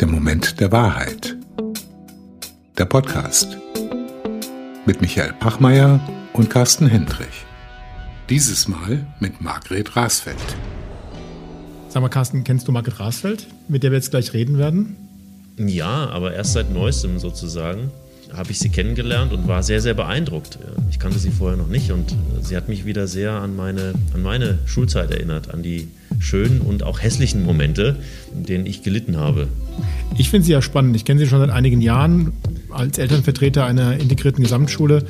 Der Moment der Wahrheit. Der Podcast mit Michael Pachmeier und Carsten Hendrich. Dieses Mal mit Margret Rasfeld. Sag mal, Carsten, kennst du Margret Rasfeld, mit der wir jetzt gleich reden werden? Ja, aber erst seit neuestem sozusagen habe ich sie kennengelernt und war sehr, sehr beeindruckt. Ich kannte sie vorher noch nicht und sie hat mich wieder sehr an meine, an meine Schulzeit erinnert, an die schönen und auch hässlichen Momente, in denen ich gelitten habe. Ich finde sie ja spannend. Ich kenne sie schon seit einigen Jahren als Elternvertreter einer integrierten Gesamtschule.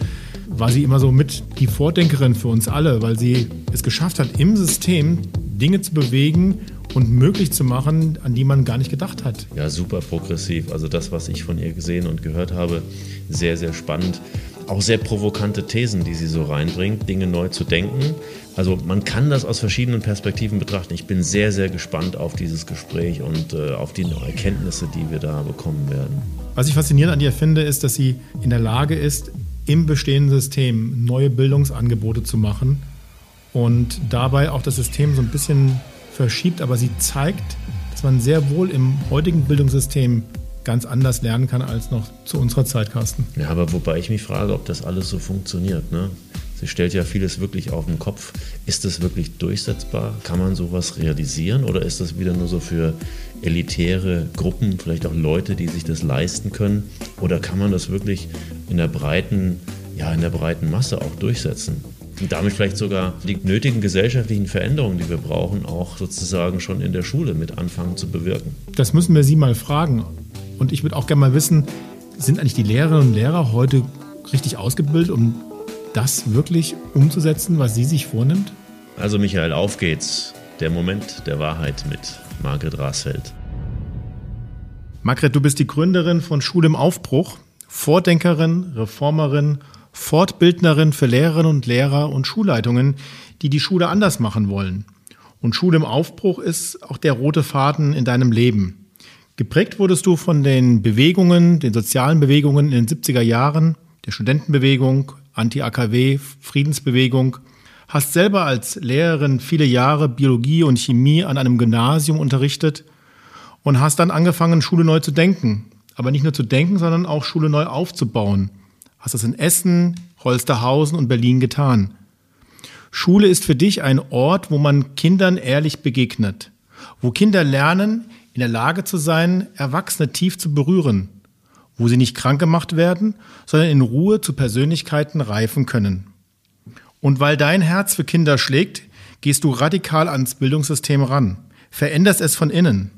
War sie immer so mit die Vordenkerin für uns alle, weil sie es geschafft hat, im System Dinge zu bewegen und möglich zu machen, an die man gar nicht gedacht hat. Ja, super progressiv. Also das, was ich von ihr gesehen und gehört habe, sehr, sehr spannend. Auch sehr provokante Thesen, die sie so reinbringt, Dinge neu zu denken. Also man kann das aus verschiedenen Perspektiven betrachten. Ich bin sehr, sehr gespannt auf dieses Gespräch und äh, auf die Erkenntnisse, die wir da bekommen werden. Was ich faszinierend an ihr finde, ist, dass sie in der Lage ist, im bestehenden System neue Bildungsangebote zu machen und dabei auch das System so ein bisschen verschiebt, aber sie zeigt, dass man sehr wohl im heutigen Bildungssystem ganz anders lernen kann als noch zu unserer Zeit, Carsten. Ja, aber wobei ich mich frage, ob das alles so funktioniert. Ne? Sie stellt ja vieles wirklich auf den Kopf. Ist das wirklich durchsetzbar? Kann man sowas realisieren oder ist das wieder nur so für elitäre Gruppen, vielleicht auch Leute, die sich das leisten können? Oder kann man das wirklich in der breiten, ja, in der breiten Masse auch durchsetzen? Und damit vielleicht sogar die nötigen gesellschaftlichen Veränderungen, die wir brauchen, auch sozusagen schon in der Schule mit anfangen zu bewirken. Das müssen wir Sie mal fragen. Und ich würde auch gerne mal wissen, sind eigentlich die Lehrerinnen und Lehrer heute richtig ausgebildet, um das wirklich umzusetzen, was sie sich vornimmt? Also Michael, auf geht's. Der Moment der Wahrheit mit Margret Rasfeld. Margret, du bist die Gründerin von Schule im Aufbruch, Vordenkerin, Reformerin Fortbildnerin für Lehrerinnen und Lehrer und Schulleitungen, die die Schule anders machen wollen. Und Schule im Aufbruch ist auch der rote Faden in deinem Leben. Geprägt wurdest du von den Bewegungen, den sozialen Bewegungen in den 70er Jahren, der Studentenbewegung, Anti-AKW, Friedensbewegung, hast selber als Lehrerin viele Jahre Biologie und Chemie an einem Gymnasium unterrichtet und hast dann angefangen, Schule neu zu denken. Aber nicht nur zu denken, sondern auch Schule neu aufzubauen – hast das in Essen, Holsterhausen und Berlin getan. Schule ist für dich ein Ort, wo man Kindern ehrlich begegnet, wo Kinder lernen, in der Lage zu sein, Erwachsene tief zu berühren, wo sie nicht krank gemacht werden, sondern in Ruhe zu Persönlichkeiten reifen können. Und weil dein Herz für Kinder schlägt, gehst du radikal ans Bildungssystem ran, veränderst es von innen.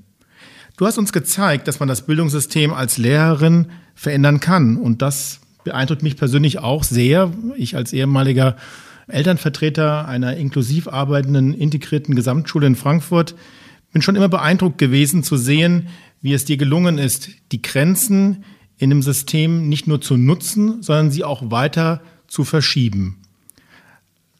Du hast uns gezeigt, dass man das Bildungssystem als Lehrerin verändern kann und das beeindruckt mich persönlich auch sehr. Ich als ehemaliger Elternvertreter einer inklusiv arbeitenden integrierten Gesamtschule in Frankfurt bin schon immer beeindruckt gewesen zu sehen, wie es dir gelungen ist, die Grenzen in dem System nicht nur zu nutzen, sondern sie auch weiter zu verschieben.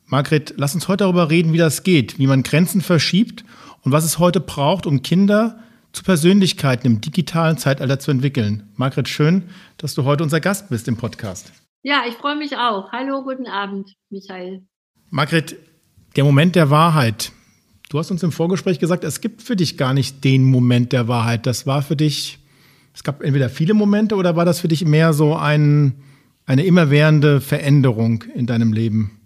Margret, lass uns heute darüber reden, wie das geht, wie man Grenzen verschiebt und was es heute braucht, um Kinder zu Persönlichkeiten im digitalen Zeitalter zu entwickeln. Margret, schön, dass du heute unser Gast bist im Podcast. Ja, ich freue mich auch. Hallo, guten Abend, Michael. Margret, der Moment der Wahrheit. Du hast uns im Vorgespräch gesagt, es gibt für dich gar nicht den Moment der Wahrheit. Das war für dich, es gab entweder viele Momente oder war das für dich mehr so ein, eine immerwährende Veränderung in deinem Leben?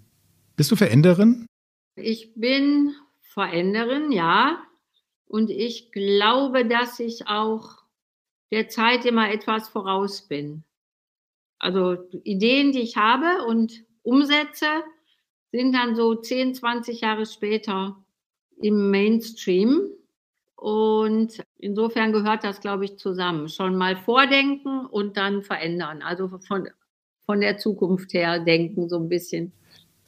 Bist du Veränderin? Ich bin Veränderin, ja. Und ich glaube, dass ich auch der Zeit immer etwas voraus bin. Also Ideen, die ich habe und umsetze, sind dann so 10, 20 Jahre später im Mainstream. Und insofern gehört das, glaube ich, zusammen. Schon mal vordenken und dann verändern. Also von, von der Zukunft her denken so ein bisschen.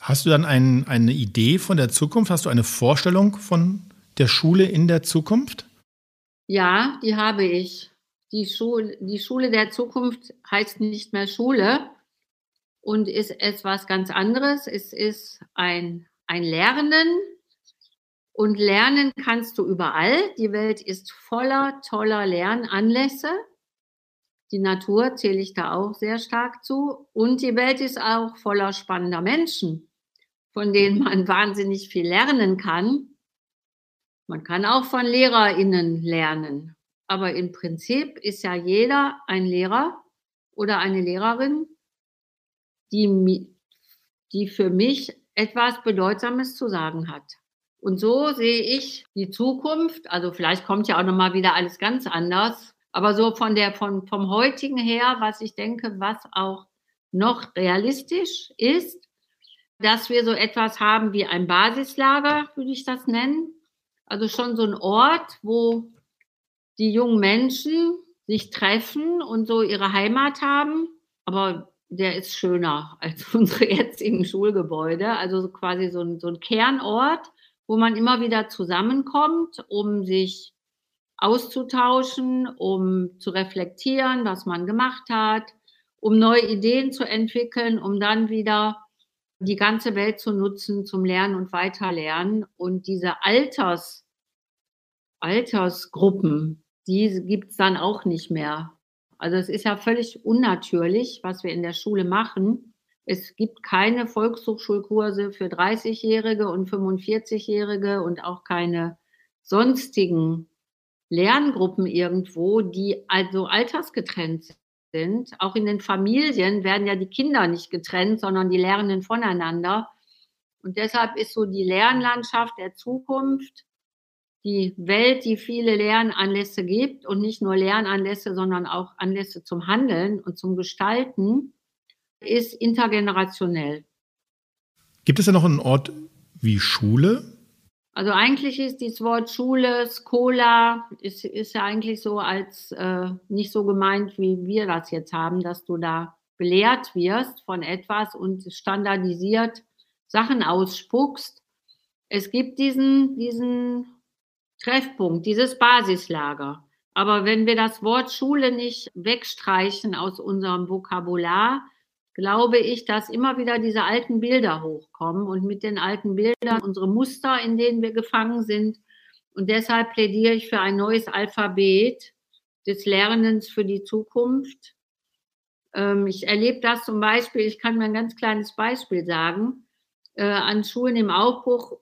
Hast du dann ein, eine Idee von der Zukunft? Hast du eine Vorstellung von der Schule in der Zukunft? Ja, die habe ich. Die Schule, die Schule der Zukunft heißt nicht mehr Schule und ist etwas ganz anderes. Es ist ein, ein Lernen und lernen kannst du überall. Die Welt ist voller toller Lernanlässe. Die Natur zähle ich da auch sehr stark zu. Und die Welt ist auch voller spannender Menschen, von denen man wahnsinnig viel lernen kann. Man kann auch von LehrerInnen lernen. Aber im Prinzip ist ja jeder ein Lehrer oder eine Lehrerin, die, die für mich etwas Bedeutsames zu sagen hat. Und so sehe ich die Zukunft. Also vielleicht kommt ja auch noch mal wieder alles ganz anders. Aber so von der, von, vom heutigen her, was ich denke, was auch noch realistisch ist, dass wir so etwas haben wie ein Basislager, würde ich das nennen. Also schon so ein Ort, wo die jungen Menschen sich treffen und so ihre Heimat haben. Aber der ist schöner als unsere jetzigen Schulgebäude. Also quasi so ein, so ein Kernort, wo man immer wieder zusammenkommt, um sich auszutauschen, um zu reflektieren, was man gemacht hat, um neue Ideen zu entwickeln, um dann wieder die ganze Welt zu nutzen zum Lernen und Weiterlernen. Und diese Alters, Altersgruppen, die gibt es dann auch nicht mehr. Also es ist ja völlig unnatürlich, was wir in der Schule machen. Es gibt keine Volkshochschulkurse für 30-Jährige und 45-Jährige und auch keine sonstigen Lerngruppen irgendwo, die also altersgetrennt sind. Auch in den Familien werden ja die Kinder nicht getrennt, sondern die lernen voneinander. Und deshalb ist so die Lernlandschaft der Zukunft die Welt, die viele Lernanlässe gibt und nicht nur Lernanlässe, sondern auch Anlässe zum Handeln und zum Gestalten, ist intergenerationell. Gibt es ja noch einen Ort wie Schule? Also eigentlich ist das Wort Schule, Skola, ist, ist ja eigentlich so als äh, nicht so gemeint, wie wir das jetzt haben, dass du da belehrt wirst von etwas und standardisiert Sachen ausspuckst. Es gibt diesen, diesen Treffpunkt, dieses Basislager. Aber wenn wir das Wort Schule nicht wegstreichen aus unserem Vokabular, glaube ich, dass immer wieder diese alten Bilder hochkommen und mit den alten Bildern unsere Muster, in denen wir gefangen sind. Und deshalb plädiere ich für ein neues Alphabet des Lernens für die Zukunft. Ähm, ich erlebe das zum Beispiel, ich kann mir ein ganz kleines Beispiel sagen. Äh, an Schulen im Aufbruch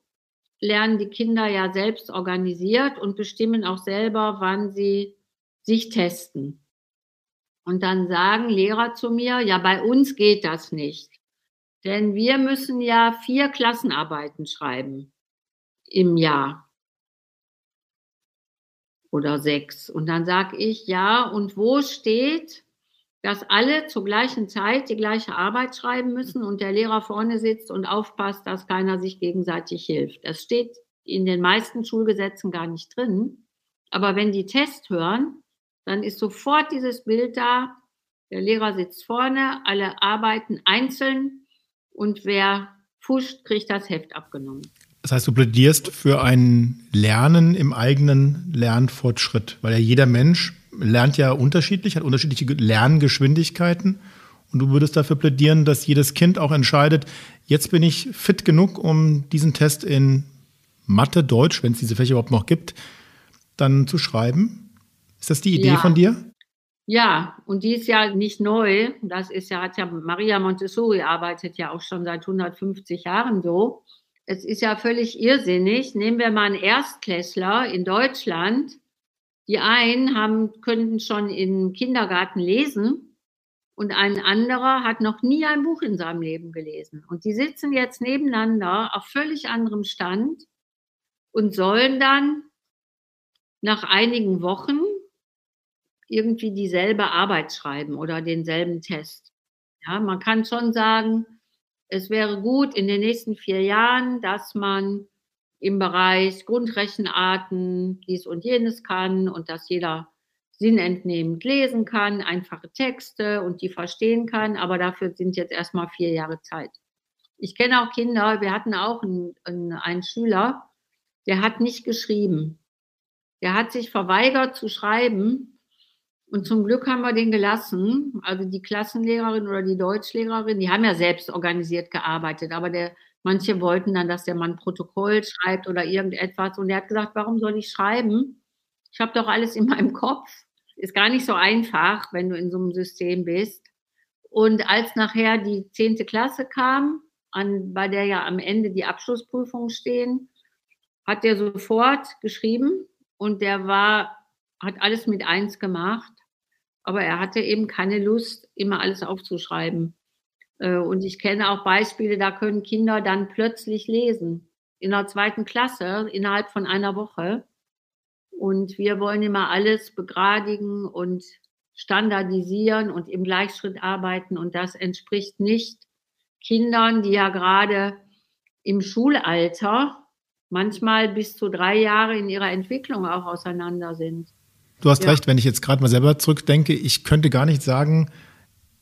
lernen die Kinder ja selbst organisiert und bestimmen auch selber, wann sie sich testen. Und dann sagen Lehrer zu mir, ja, bei uns geht das nicht. Denn wir müssen ja vier Klassenarbeiten schreiben im Jahr. Oder sechs. Und dann sage ich, ja, und wo steht, dass alle zur gleichen Zeit die gleiche Arbeit schreiben müssen und der Lehrer vorne sitzt und aufpasst, dass keiner sich gegenseitig hilft. Das steht in den meisten Schulgesetzen gar nicht drin. Aber wenn die Test hören, dann ist sofort dieses Bild da. Der Lehrer sitzt vorne, alle arbeiten einzeln und wer fuscht, kriegt das Heft abgenommen. Das heißt, du plädierst für ein Lernen im eigenen Lernfortschritt, weil ja jeder Mensch lernt ja unterschiedlich, hat unterschiedliche Lerngeschwindigkeiten. Und du würdest dafür plädieren, dass jedes Kind auch entscheidet, jetzt bin ich fit genug, um diesen Test in Mathe, Deutsch, wenn es diese Fächer überhaupt noch gibt, dann zu schreiben. Ist das die Idee ja. von dir? Ja, und die ist ja nicht neu. Das ist ja, hat ja Maria Montessori arbeitet ja auch schon seit 150 Jahren so. Es ist ja völlig irrsinnig. Nehmen wir mal einen Erstklässler in Deutschland, die einen haben, könnten schon im Kindergarten lesen und ein anderer hat noch nie ein Buch in seinem Leben gelesen. Und die sitzen jetzt nebeneinander auf völlig anderem Stand und sollen dann nach einigen Wochen irgendwie dieselbe Arbeit schreiben oder denselben Test. Ja, man kann schon sagen, es wäre gut in den nächsten vier Jahren, dass man im Bereich Grundrechenarten dies und jenes kann und dass jeder sinnentnehmend lesen kann, einfache Texte und die verstehen kann. Aber dafür sind jetzt erstmal vier Jahre Zeit. Ich kenne auch Kinder, wir hatten auch einen, einen Schüler, der hat nicht geschrieben. Der hat sich verweigert zu schreiben. Und zum Glück haben wir den gelassen. Also die Klassenlehrerin oder die Deutschlehrerin, die haben ja selbst organisiert gearbeitet, aber der Manche wollten dann, dass der Mann Protokoll schreibt oder irgendetwas. Und er hat gesagt, warum soll ich schreiben? Ich habe doch alles in meinem Kopf. Ist gar nicht so einfach, wenn du in so einem System bist. Und als nachher die zehnte Klasse kam, an, bei der ja am Ende die Abschlussprüfungen stehen, hat der sofort geschrieben und der war, hat alles mit eins gemacht, aber er hatte eben keine Lust, immer alles aufzuschreiben. Äh, und ich kenne auch Beispiele, da können Kinder dann plötzlich lesen. In der zweiten Klasse, innerhalb von einer Woche. Und wir wollen immer alles begradigen und standardisieren und im Gleichschritt arbeiten. Und das entspricht nicht Kindern, die ja gerade im Schulalter manchmal bis zu drei Jahre in ihrer Entwicklung auch auseinander sind. Du hast ja. recht, wenn ich jetzt gerade mal selber zurückdenke, ich könnte gar nicht sagen,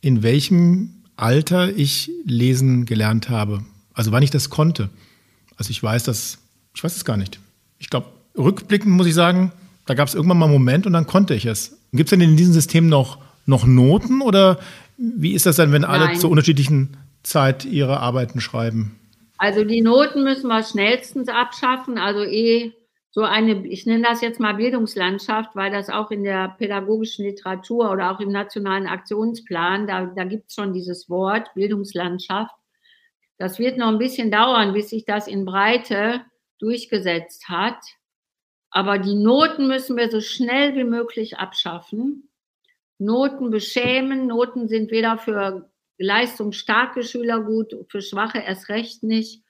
in welchem Alter ich lesen gelernt habe. Also wann ich das konnte. Also ich weiß das, ich weiß es gar nicht. Ich glaube, rückblickend muss ich sagen, da gab es irgendwann mal einen Moment und dann konnte ich es. Gibt es denn in diesem System noch, noch Noten oder wie ist das denn, wenn alle Nein. zur unterschiedlichen Zeit ihre Arbeiten schreiben? Also die Noten müssen wir schnellstens abschaffen. Also eh so eine, ich nenne das jetzt mal Bildungslandschaft, weil das auch in der pädagogischen Literatur oder auch im nationalen Aktionsplan, da, da gibt es schon dieses Wort Bildungslandschaft. Das wird noch ein bisschen dauern, bis sich das in Breite durchgesetzt hat. Aber die Noten müssen wir so schnell wie möglich abschaffen. Noten beschämen. Noten sind weder für leistungsstarke Schüler gut, für schwache erst recht nicht.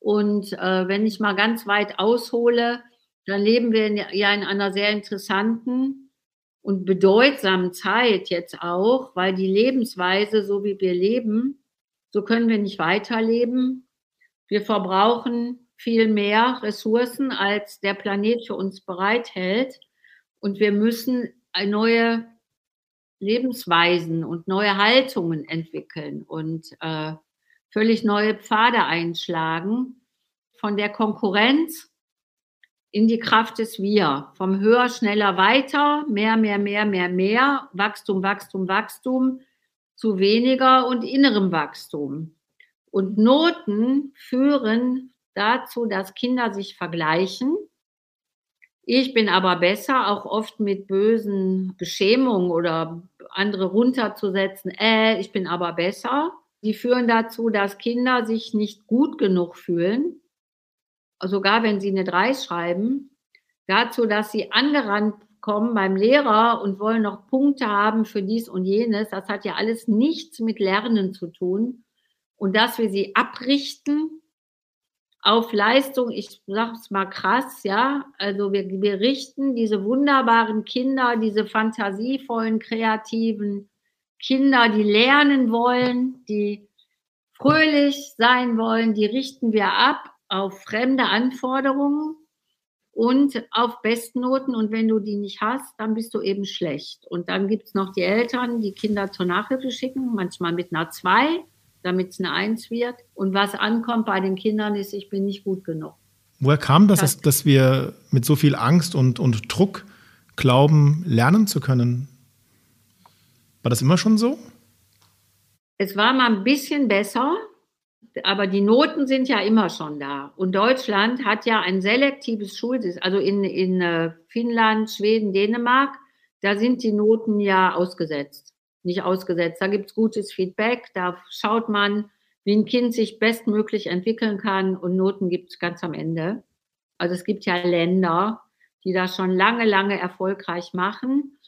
Und äh, wenn ich mal ganz weit aushole, dann leben wir in, ja in einer sehr interessanten und bedeutsamen Zeit jetzt auch, weil die Lebensweise, so wie wir leben, so können wir nicht weiterleben. Wir verbrauchen viel mehr Ressourcen, als der Planet für uns bereithält. Und wir müssen neue Lebensweisen und neue Haltungen entwickeln und äh, völlig neue Pfade einschlagen. Von der Konkurrenz in die Kraft des Wir. Vom höher, schneller, weiter, mehr, mehr, mehr, mehr, mehr, Wachstum, Wachstum, Wachstum zu weniger und innerem Wachstum. Und Noten führen dazu, dass Kinder sich vergleichen ich bin aber besser, auch oft mit bösen Beschämungen oder andere runterzusetzen. Äh, ich bin aber besser. Die führen dazu, dass Kinder sich nicht gut genug fühlen, sogar wenn sie eine 3 schreiben. Dazu, dass sie angerannt kommen beim Lehrer und wollen noch Punkte haben für dies und jenes. Das hat ja alles nichts mit Lernen zu tun. Und dass wir sie abrichten auf Leistung, ich sage es mal krass, ja, also wir, wir richten diese wunderbaren Kinder, diese fantasievollen, kreativen Kinder, die lernen wollen, die fröhlich sein wollen, die richten wir ab auf fremde Anforderungen und auf Bestnoten. Und wenn du die nicht hast, dann bist du eben schlecht. Und dann gibt es noch die Eltern, die Kinder zur Nachhilfe schicken, manchmal mit einer 2 damit es eine Eins wird. Und was ankommt bei den Kindern ist, ich bin nicht gut genug. Woher kam das, dass, dass wir mit so viel Angst und, und Druck glauben, lernen zu können? War das immer schon so? Es war mal ein bisschen besser, aber die Noten sind ja immer schon da. Und Deutschland hat ja ein selektives Schulsystem. Also in, in äh, Finnland, Schweden, Dänemark, da sind die Noten ja ausgesetzt nicht ausgesetzt. Da gibt es gutes Feedback, da schaut man, wie ein Kind sich bestmöglich entwickeln kann und Noten gibt es ganz am Ende. Also es gibt ja Länder, die das schon lange, lange erfolgreich machen.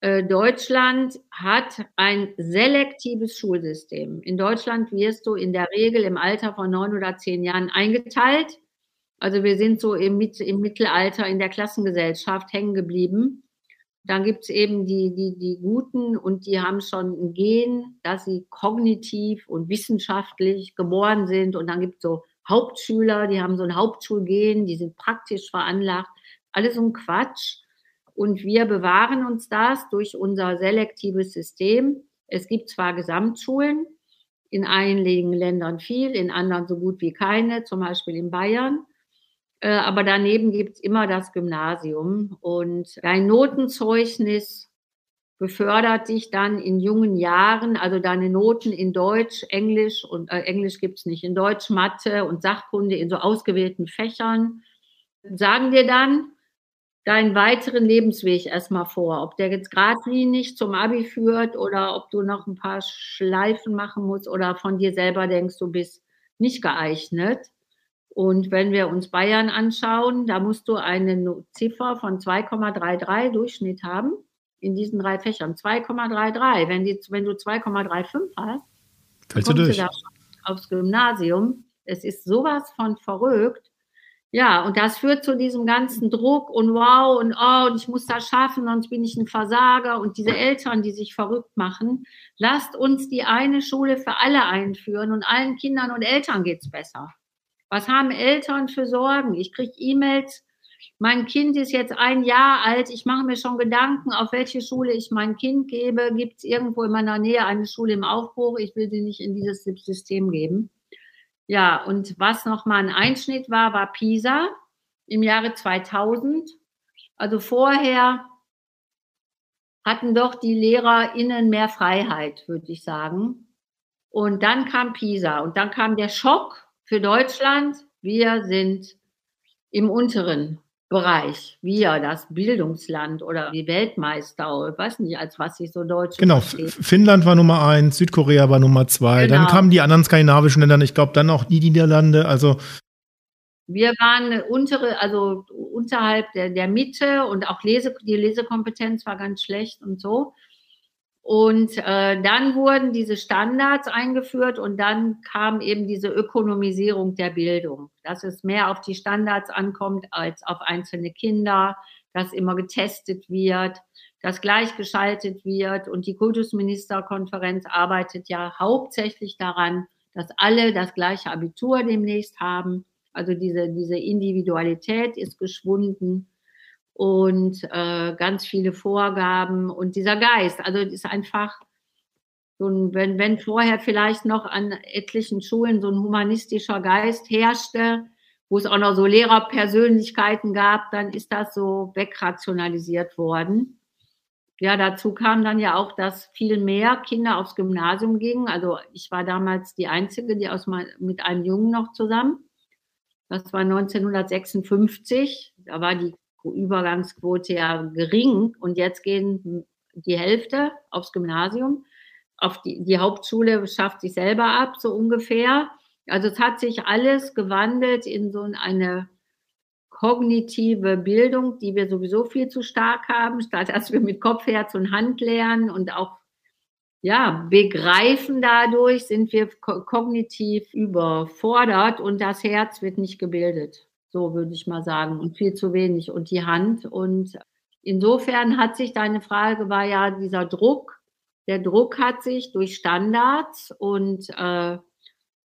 Äh, Deutschland hat ein selektives Schulsystem. In Deutschland wirst du in der Regel im Alter von neun oder zehn Jahren eingeteilt. Also wir sind so im, im Mittelalter in der Klassengesellschaft hängen geblieben. Dann gibt es eben die, die, die Guten und die haben schon ein Gen, dass sie kognitiv und wissenschaftlich geboren sind. Und dann gibt es so Hauptschüler, die haben so ein Hauptschulgen, die sind praktisch veranlagt. Alles so ein Quatsch. Und wir bewahren uns das durch unser selektives System. Es gibt zwar Gesamtschulen, in einigen Ländern viel, in anderen so gut wie keine, zum Beispiel in Bayern. Äh, aber daneben gibt es immer das Gymnasium und dein Notenzeugnis befördert dich dann in jungen Jahren, also deine Noten in Deutsch, Englisch und äh, Englisch gibt es nicht, in Deutsch, Mathe und Sachkunde in so ausgewählten Fächern, sagen dir dann deinen weiteren Lebensweg erstmal vor, ob der jetzt geradlinig zum Abi führt oder ob du noch ein paar Schleifen machen musst oder von dir selber denkst, du bist nicht geeignet. Und wenn wir uns Bayern anschauen, da musst du eine Ziffer von 2,33 Durchschnitt haben in diesen drei Fächern. 2,33. Wenn, wenn du 2,35 hast, Fällst du durch. Du aufs Gymnasium. Es ist sowas von verrückt. Ja, und das führt zu diesem ganzen Druck und wow und oh, und ich muss das schaffen, sonst bin ich ein Versager. Und diese Eltern, die sich verrückt machen, lasst uns die eine Schule für alle einführen und allen Kindern und Eltern geht's besser. Was haben Eltern für Sorgen? Ich kriege E-Mails, mein Kind ist jetzt ein Jahr alt, ich mache mir schon Gedanken, auf welche Schule ich mein Kind gebe. Gibt es irgendwo in meiner Nähe eine Schule im Aufbruch? Ich will sie nicht in dieses System geben. Ja, und was nochmal ein Einschnitt war, war PISA im Jahre 2000. Also vorher hatten doch die LehrerInnen mehr Freiheit, würde ich sagen. Und dann kam PISA und dann kam der Schock für Deutschland. Wir sind im unteren Bereich, wir, das Bildungsland oder die Weltmeister, ich weiß nicht, als was sich so Deutsch. Genau, versteht. Finnland war Nummer eins, Südkorea war Nummer zwei, genau. dann kamen die anderen skandinavischen Länder, ich glaube dann auch die Niederlande, also. Wir waren untere, also unterhalb der, der Mitte und auch Lese, die Lesekompetenz war ganz schlecht und so. Und äh, dann wurden diese Standards eingeführt und dann kam eben diese Ökonomisierung der Bildung, dass es mehr auf die Standards ankommt als auf einzelne Kinder, dass immer getestet wird, dass gleichgeschaltet wird. Und die Kultusministerkonferenz arbeitet ja hauptsächlich daran, dass alle das gleiche Abitur demnächst haben. Also diese, diese Individualität ist geschwunden und äh, ganz viele Vorgaben und dieser Geist. Also es ist einfach so ein, wenn, wenn vorher vielleicht noch an etlichen Schulen so ein humanistischer Geist herrschte, wo es auch noch so Lehrerpersönlichkeiten gab, dann ist das so wegrationalisiert worden. Ja, dazu kam dann ja auch, dass viel mehr Kinder aufs Gymnasium gingen. Also ich war damals die Einzige, die aus mein, mit einem Jungen noch zusammen. Das war 1956. Da war die Übergangsquote ja gering und jetzt gehen die Hälfte aufs Gymnasium. Auf die, die Hauptschule schafft sich selber ab, so ungefähr. Also es hat sich alles gewandelt in so eine kognitive Bildung, die wir sowieso viel zu stark haben, statt dass wir mit Kopf, Herz und Hand lernen und auch ja, begreifen dadurch, sind wir kognitiv überfordert und das Herz wird nicht gebildet. So würde ich mal sagen. Und viel zu wenig. Und die Hand. Und insofern hat sich deine Frage, war ja dieser Druck. Der Druck hat sich durch Standards und äh,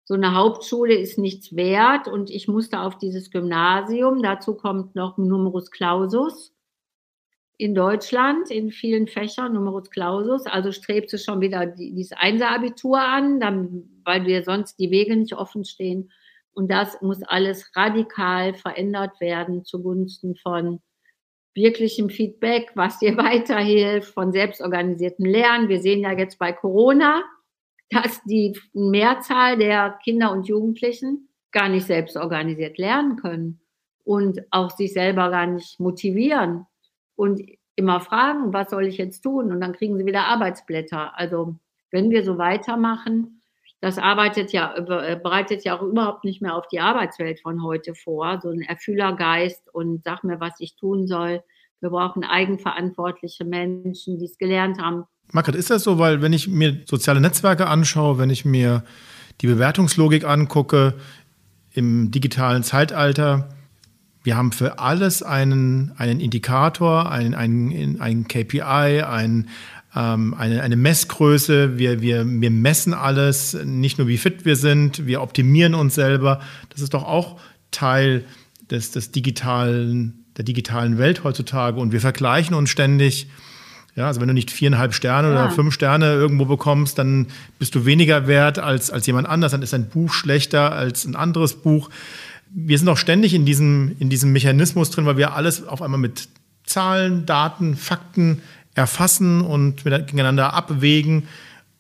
so eine Hauptschule ist nichts wert und ich musste auf dieses Gymnasium. Dazu kommt noch Numerus Clausus in Deutschland in vielen Fächern, Numerus Clausus. Also strebst du schon wieder dieses Einser-Abitur an, dann, weil dir sonst die Wege nicht offen stehen. Und das muss alles radikal verändert werden zugunsten von wirklichem Feedback, was dir weiterhilft, von selbstorganisiertem Lernen. Wir sehen ja jetzt bei Corona, dass die Mehrzahl der Kinder und Jugendlichen gar nicht selbstorganisiert lernen können und auch sich selber gar nicht motivieren und immer fragen, was soll ich jetzt tun? Und dann kriegen sie wieder Arbeitsblätter. Also wenn wir so weitermachen, das arbeitet ja, äh, bereitet ja auch überhaupt nicht mehr auf die Arbeitswelt von heute vor. So ein Erfüllergeist und sag mir, was ich tun soll. Wir brauchen eigenverantwortliche Menschen, die es gelernt haben. Margret, ist das so? Weil wenn ich mir soziale Netzwerke anschaue, wenn ich mir die Bewertungslogik angucke im digitalen Zeitalter, wir haben für alles einen, einen Indikator, einen, einen, einen KPI, einen, ähm, eine, eine Messgröße. Wir, wir, wir messen alles, nicht nur wie fit wir sind, wir optimieren uns selber. Das ist doch auch Teil des, des digitalen, der digitalen Welt heutzutage. Und wir vergleichen uns ständig. Ja, also wenn du nicht viereinhalb Sterne ja. oder fünf Sterne irgendwo bekommst, dann bist du weniger wert als, als jemand anders. Dann ist ein Buch schlechter als ein anderes Buch. Wir sind auch ständig in diesem, in diesem Mechanismus drin, weil wir alles auf einmal mit Zahlen, Daten, Fakten erfassen und gegeneinander abwägen.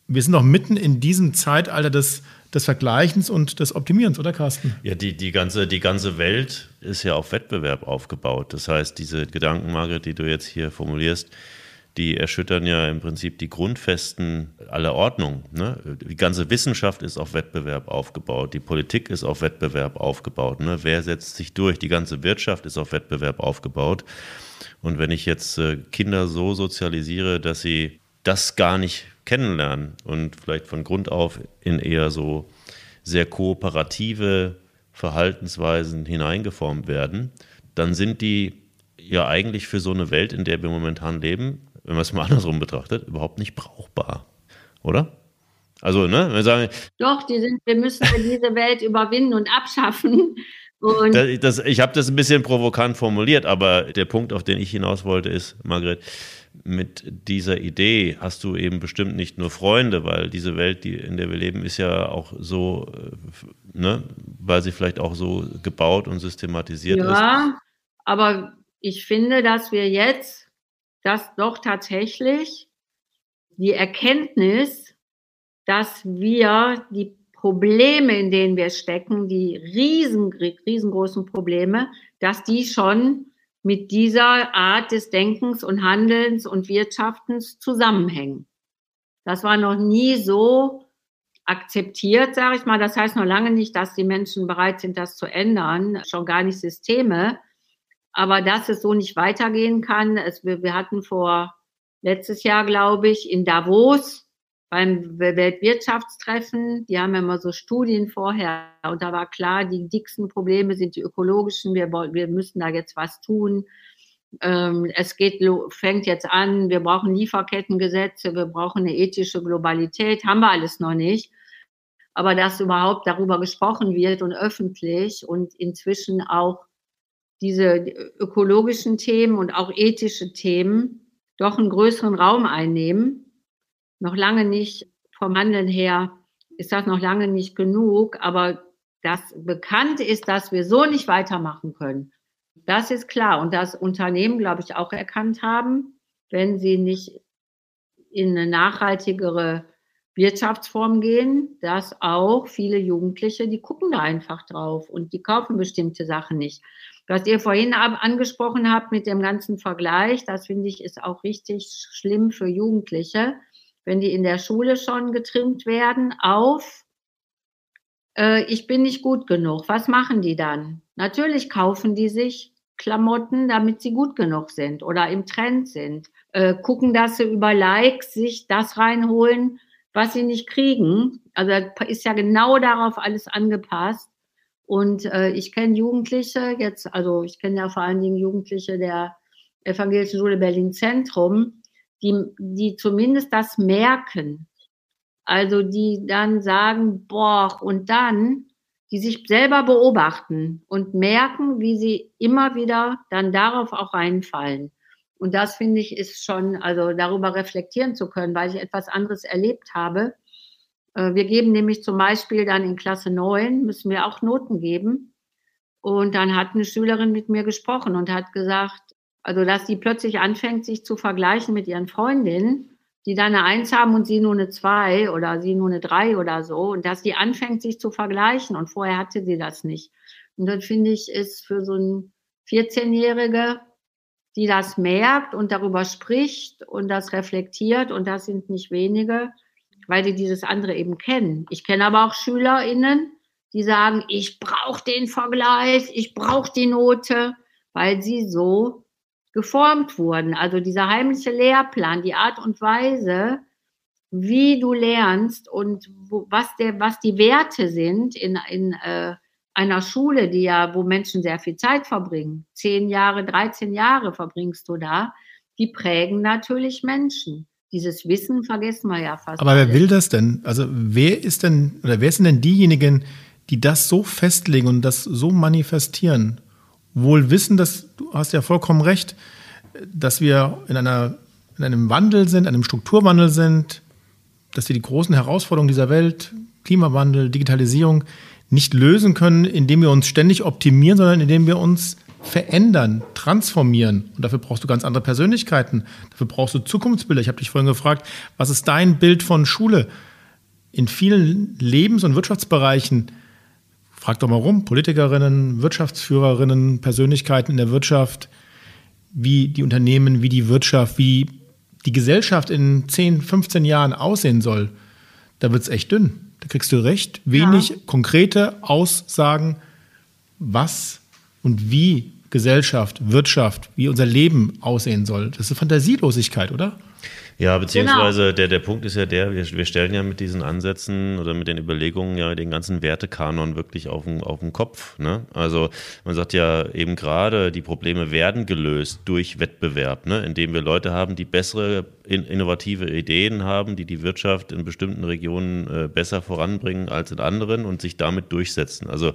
Wir sind noch mitten in diesem Zeitalter des, des Vergleichens und des Optimierens, oder Carsten? Ja, die, die, ganze, die ganze Welt ist ja auf Wettbewerb aufgebaut. Das heißt, diese Gedanken, Margret, die du jetzt hier formulierst, die erschüttern ja im Prinzip die Grundfesten aller Ordnung. Ne? Die ganze Wissenschaft ist auf Wettbewerb aufgebaut, die Politik ist auf Wettbewerb aufgebaut. Ne? Wer setzt sich durch? Die ganze Wirtschaft ist auf Wettbewerb aufgebaut. Und wenn ich jetzt äh, Kinder so sozialisiere, dass sie das gar nicht kennenlernen und vielleicht von Grund auf in eher so sehr kooperative Verhaltensweisen hineingeformt werden, dann sind die ja eigentlich für so eine Welt, in der wir momentan leben, wenn man es mal andersrum betrachtet, überhaupt nicht brauchbar. Oder? Also, ne, wir sagen. Doch, die sind, wir müssen diese Welt überwinden und abschaffen. Das, das, ich habe das ein bisschen provokant formuliert, aber der Punkt, auf den ich hinaus wollte, ist, Margret, mit dieser Idee hast du eben bestimmt nicht nur Freunde, weil diese Welt, die, in der wir leben, ist ja auch so, äh, ne, weil sie vielleicht auch so gebaut und systematisiert ja, ist. Ja, aber ich finde, dass wir jetzt dass doch tatsächlich die Erkenntnis, dass wir die Probleme, in denen wir stecken, die riesen, riesengroßen Probleme, dass die schon mit dieser Art des Denkens und Handelns und Wirtschaftens zusammenhängen. Das war noch nie so akzeptiert, sage ich mal. Das heißt noch lange nicht, dass die Menschen bereit sind, das zu ändern, schon gar nicht Systeme. Aber dass es so nicht weitergehen kann, es, wir hatten vor letztes Jahr, glaube ich, in Davos beim Weltwirtschaftstreffen, die haben ja immer so Studien vorher und da war klar, die dicksten Probleme sind die ökologischen, wir, wir müssen da jetzt was tun. Ähm, es geht, fängt jetzt an, wir brauchen Lieferkettengesetze, wir brauchen eine ethische Globalität, haben wir alles noch nicht. Aber dass überhaupt darüber gesprochen wird und öffentlich und inzwischen auch diese ökologischen Themen und auch ethische Themen doch einen größeren Raum einnehmen. Noch lange nicht vom Handeln her ist das noch lange nicht genug, aber das bekannt ist, dass wir so nicht weitermachen können. Das ist klar und das Unternehmen, glaube ich, auch erkannt haben, wenn sie nicht in eine nachhaltigere Wirtschaftsform gehen, dass auch viele Jugendliche, die gucken da einfach drauf und die kaufen bestimmte Sachen nicht. Was ihr vorhin angesprochen habt mit dem ganzen Vergleich, das finde ich ist auch richtig schlimm für Jugendliche, wenn die in der Schule schon getrimmt werden auf, äh, ich bin nicht gut genug. Was machen die dann? Natürlich kaufen die sich Klamotten, damit sie gut genug sind oder im Trend sind. Äh, gucken, dass sie über Likes sich das reinholen, was sie nicht kriegen. Also ist ja genau darauf alles angepasst. Und äh, ich kenne Jugendliche jetzt, also ich kenne ja vor allen Dingen Jugendliche der Evangelischen Schule Berlin Zentrum, die, die zumindest das merken. Also die dann sagen, boah, und dann, die sich selber beobachten und merken, wie sie immer wieder dann darauf auch reinfallen. Und das finde ich ist schon, also darüber reflektieren zu können, weil ich etwas anderes erlebt habe äh, wir geben nämlich zum Beispiel dann in Klasse 9, müssen wir auch Noten geben. Und dann hat eine Schülerin mit mir gesprochen und hat gesagt, also dass sie plötzlich anfängt, sich zu vergleichen mit ihren Freundinnen, die dann eine Eins haben und sie nur eine Zwei oder sie nur eine Drei oder so. Und dass sie anfängt, sich zu vergleichen. Und vorher hatte sie das nicht. Und das finde ich, ist für so ein 14-Jährige, die das merkt und darüber spricht und das reflektiert, und das sind nicht wenige, weil die dieses andere eben kennen. Ich kenne aber auch SchülerInnen, die sagen, ich brauche den Vergleich, ich brauche die Note, weil sie so geformt wurden. Also dieser heimliche Lehrplan, die Art und Weise, wie du lernst und wo, was, der, was die Werte sind in, in äh, einer Schule, die ja, wo Menschen sehr viel Zeit verbringen, zehn Jahre, 13 Jahre verbringst du da, die prägen natürlich Menschen dieses Wissen vergessen wir ja fast. Aber wer will das denn? Also wer ist denn oder wer sind denn diejenigen, die das so festlegen und das so manifestieren? Wohl wissen, dass du hast ja vollkommen recht, dass wir in einer in einem Wandel sind, einem Strukturwandel sind, dass wir die großen Herausforderungen dieser Welt, Klimawandel, Digitalisierung, nicht lösen können, indem wir uns ständig optimieren, sondern indem wir uns verändern, transformieren. Und dafür brauchst du ganz andere Persönlichkeiten. Dafür brauchst du Zukunftsbilder. Ich habe dich vorhin gefragt, was ist dein Bild von Schule? In vielen Lebens- und Wirtschaftsbereichen, frag doch mal rum, Politikerinnen, Wirtschaftsführerinnen, Persönlichkeiten in der Wirtschaft, wie die Unternehmen, wie die Wirtschaft, wie die Gesellschaft in 10, 15 Jahren aussehen soll, da wird es echt dünn. Da kriegst du recht wenig ja. konkrete Aussagen, was und wie Gesellschaft, Wirtschaft, wie unser Leben aussehen soll. Das ist Fantasielosigkeit, oder? Ja, beziehungsweise genau. der, der Punkt ist ja der, wir, wir stellen ja mit diesen Ansätzen oder mit den Überlegungen ja den ganzen Wertekanon wirklich auf den, auf den Kopf. Ne? Also man sagt ja eben gerade, die Probleme werden gelöst durch Wettbewerb, ne? indem wir Leute haben, die bessere innovative Ideen haben, die die Wirtschaft in bestimmten Regionen äh, besser voranbringen als in anderen und sich damit durchsetzen. Also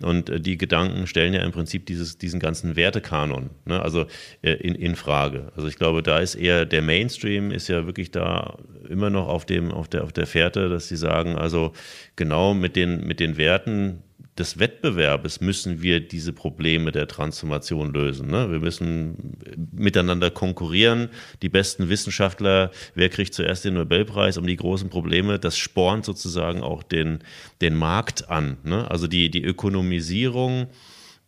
und äh, die Gedanken stellen ja im Prinzip dieses, diesen ganzen Wertekanon, ne? also äh, in, in Frage. Also ich glaube, da ist eher der Mainstream ist ja wirklich da immer noch auf dem auf der auf der Fährte, dass sie sagen, also genau mit den mit den Werten des Wettbewerbes müssen wir diese Probleme der Transformation lösen. Ne? Wir müssen miteinander konkurrieren. Die besten Wissenschaftler, wer kriegt zuerst den Nobelpreis um die großen Probleme? Das spornt sozusagen auch den, den Markt an. Ne? Also die, die Ökonomisierung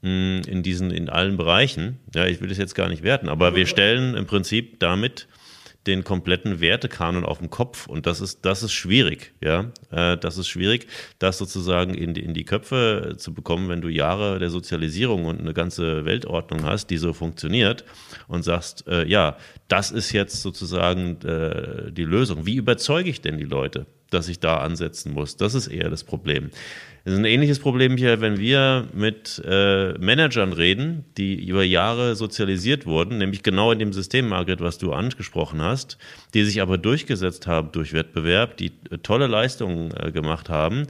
hm, in diesen, in allen Bereichen. Ja, ich will das jetzt gar nicht werten, aber wir stellen im Prinzip damit den kompletten Wertekanon auf dem Kopf und das ist, das ist schwierig, ja. Äh, das ist schwierig, das sozusagen in die, in die Köpfe zu bekommen, wenn du Jahre der Sozialisierung und eine ganze Weltordnung hast, die so funktioniert und sagst, äh, ja, das ist jetzt sozusagen äh, die Lösung. Wie überzeuge ich denn die Leute, dass ich da ansetzen muss? Das ist eher das Problem. Das ist ein ähnliches Problem hier, wenn wir mit äh, Managern reden, die über Jahre sozialisiert wurden, nämlich genau in dem System, Margret, was du angesprochen hast, die sich aber durchgesetzt haben durch Wettbewerb, die äh, tolle Leistungen äh, gemacht haben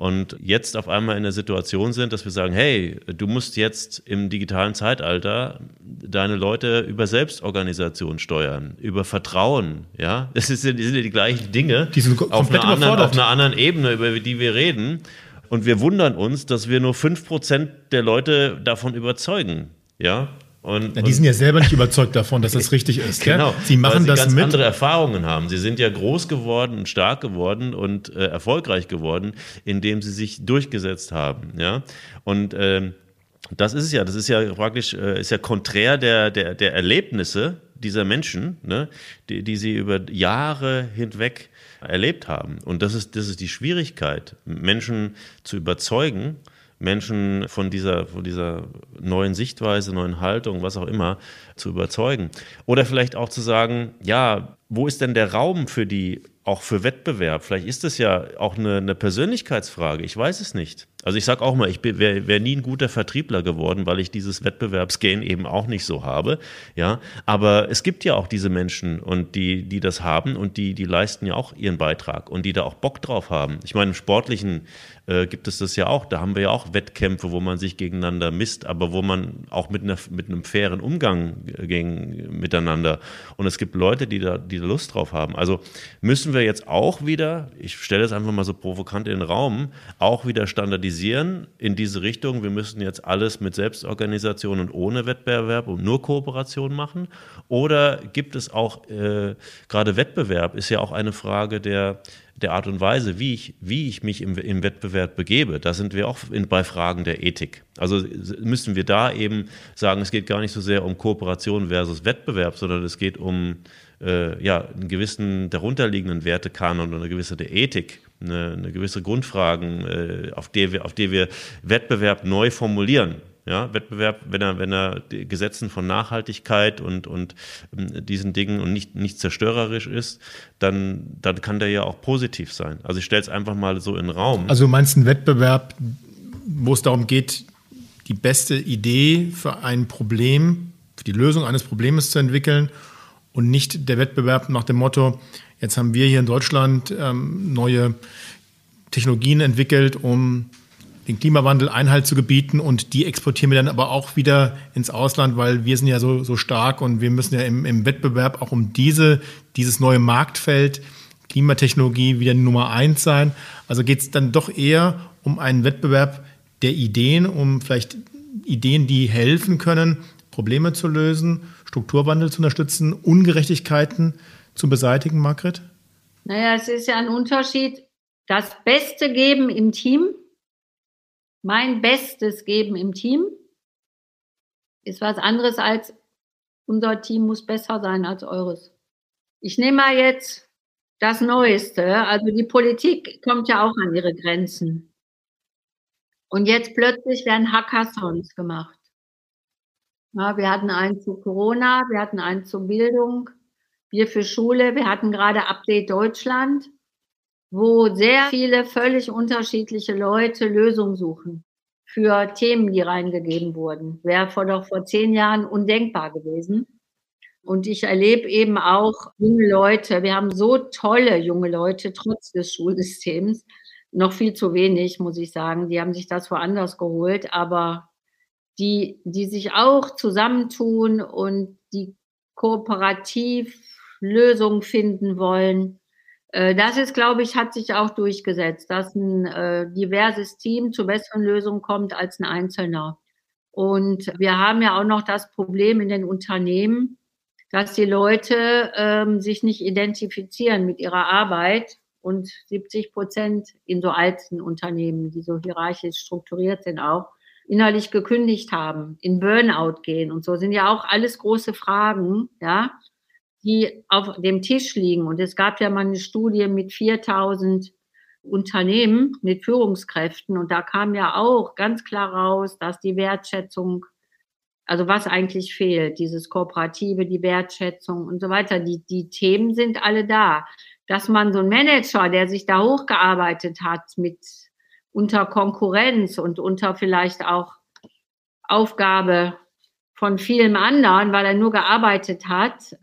und jetzt auf einmal in der Situation sind, dass wir sagen, hey, du musst jetzt im digitalen Zeitalter deine Leute über Selbstorganisation steuern, über Vertrauen, ja, das, ist, das sind ja die gleichen Dinge die sind auf, einer anderen, auf einer anderen Ebene, über die wir reden. Und wir wundern uns, dass wir nur 5% der Leute davon überzeugen. Ja, und, ja, die sind ja selber nicht überzeugt davon, dass das richtig ist. Genau. Sie machen weil sie das ganz mit. andere Erfahrungen haben. Sie sind ja groß geworden und stark geworden und äh, erfolgreich geworden, indem sie sich durchgesetzt haben. Ja. Und ähm, das ist es ja. Das ist ja praktisch äh, ist ja konträr der der der Erlebnisse dieser Menschen, ne, die, die sie über Jahre hinweg erlebt haben. Und das ist, das ist die Schwierigkeit, Menschen zu überzeugen, Menschen von dieser, von dieser neuen Sichtweise, neuen Haltung, was auch immer, zu überzeugen. Oder vielleicht auch zu sagen, ja, wo ist denn der Raum für die, auch für Wettbewerb? Vielleicht ist es ja auch eine, eine Persönlichkeitsfrage. Ich weiß es nicht. Also ich sage auch mal, ich wäre wär nie ein guter Vertriebler geworden, weil ich dieses Wettbewerbsgain eben auch nicht so habe. Ja, aber es gibt ja auch diese Menschen und die, die das haben und die, die leisten ja auch ihren Beitrag und die da auch Bock drauf haben. Ich meine, im Sportlichen äh, gibt es das ja auch. Da haben wir ja auch Wettkämpfe, wo man sich gegeneinander misst, aber wo man auch mit, einer, mit einem fairen Umgang gegen, miteinander. Und es gibt Leute, die da, die da Lust drauf haben. Also müssen wir jetzt auch wieder, ich stelle es einfach mal so provokant in den Raum, auch wieder standardisieren sensibilisieren in diese Richtung, wir müssen jetzt alles mit Selbstorganisation und ohne Wettbewerb und nur Kooperation machen? Oder gibt es auch, äh, gerade Wettbewerb ist ja auch eine Frage der, der Art und Weise, wie ich, wie ich mich im, im Wettbewerb begebe. Da sind wir auch in, bei Fragen der Ethik. Also müssen wir da eben sagen, es geht gar nicht so sehr um Kooperation versus Wettbewerb, sondern es geht um äh, ja, einen gewissen darunterliegenden Wertekanon und eine gewisse Ethik eine, eine gewisse Grundfragen, äh, auf, der wir, auf der wir Wettbewerb neu formulieren. Ja, Wettbewerb, wenn er, wenn er Gesetzen von Nachhaltigkeit und, und ähm, diesen Dingen und nicht, nicht zerstörerisch ist, dann, dann kann der ja auch positiv sein. Also ich stelle es einfach mal so in den Raum. Also du meinst einen Wettbewerb, wo es darum geht, die beste Idee für ein Problem, für die Lösung eines Problems zu entwickeln und nicht der Wettbewerb nach dem Motto, Jetzt haben wir hier in Deutschland ähm, neue Technologien entwickelt, um den Klimawandel Einhalt zu gebieten und die exportieren wir dann aber auch wieder ins Ausland, weil wir sind ja so, so stark und wir müssen ja im, im Wettbewerb auch um diese, dieses neue Marktfeld Klimatechnologie wieder Nummer eins sein. Also geht es dann doch eher um einen Wettbewerb der Ideen, um vielleicht Ideen, die helfen können, Probleme zu lösen, Strukturwandel zu unterstützen, Ungerechtigkeiten zu beseitigen, Margret? Naja, es ist ja ein Unterschied. Das Beste geben im Team, mein Bestes geben im Team, ist was anderes als unser Team muss besser sein als eures. ich nehme mal jetzt das Neueste. Also die Politik kommt ja auch an ihre Grenzen. Und jetzt plötzlich werden Hackathons gemacht. Ja, wir hatten einen zu Corona, wir hatten einen zur Bildung, wir für Schule, wir hatten gerade Update Deutschland, wo sehr viele völlig unterschiedliche Leute Lösungen suchen für Themen, die reingegeben wurden. Wäre vor doch vor zehn Jahren undenkbar gewesen. Und ich erlebe eben auch junge Leute. Wir haben so tolle junge Leute, trotz des Schulsystems. Noch viel zu wenig, muss ich sagen. Die haben sich das woanders geholt, aber die, die sich auch zusammentun und die kooperativ Lösungen finden wollen. Äh, das ist, glaube ich, hat sich auch durchgesetzt, dass ein äh, diverses Team zu besseren Lösungen kommt als ein Einzelner. Und wir haben ja auch noch das Problem in den Unternehmen, dass die Leute ähm, sich nicht identifizieren mit ihrer Arbeit und 70 Prozent in so alten Unternehmen, die so hierarchisch strukturiert sind, auch innerlich gekündigt haben, in Burnout gehen und so sind ja auch alles große Fragen, ja, die auf dem Tisch liegen. Und es gab ja mal eine Studie mit 4000 Unternehmen mit Führungskräften und da kam ja auch ganz klar raus, dass die Wertschätzung also was eigentlich fehlt, dieses Kooperative, die Wertschätzung und so weiter. Die, die Themen sind alle da. Dass man so ein Manager, der sich da hochgearbeitet hat mit unter Konkurrenz und unter vielleicht auch Aufgabe von vielen anderen, weil er nur gearbeitet hat,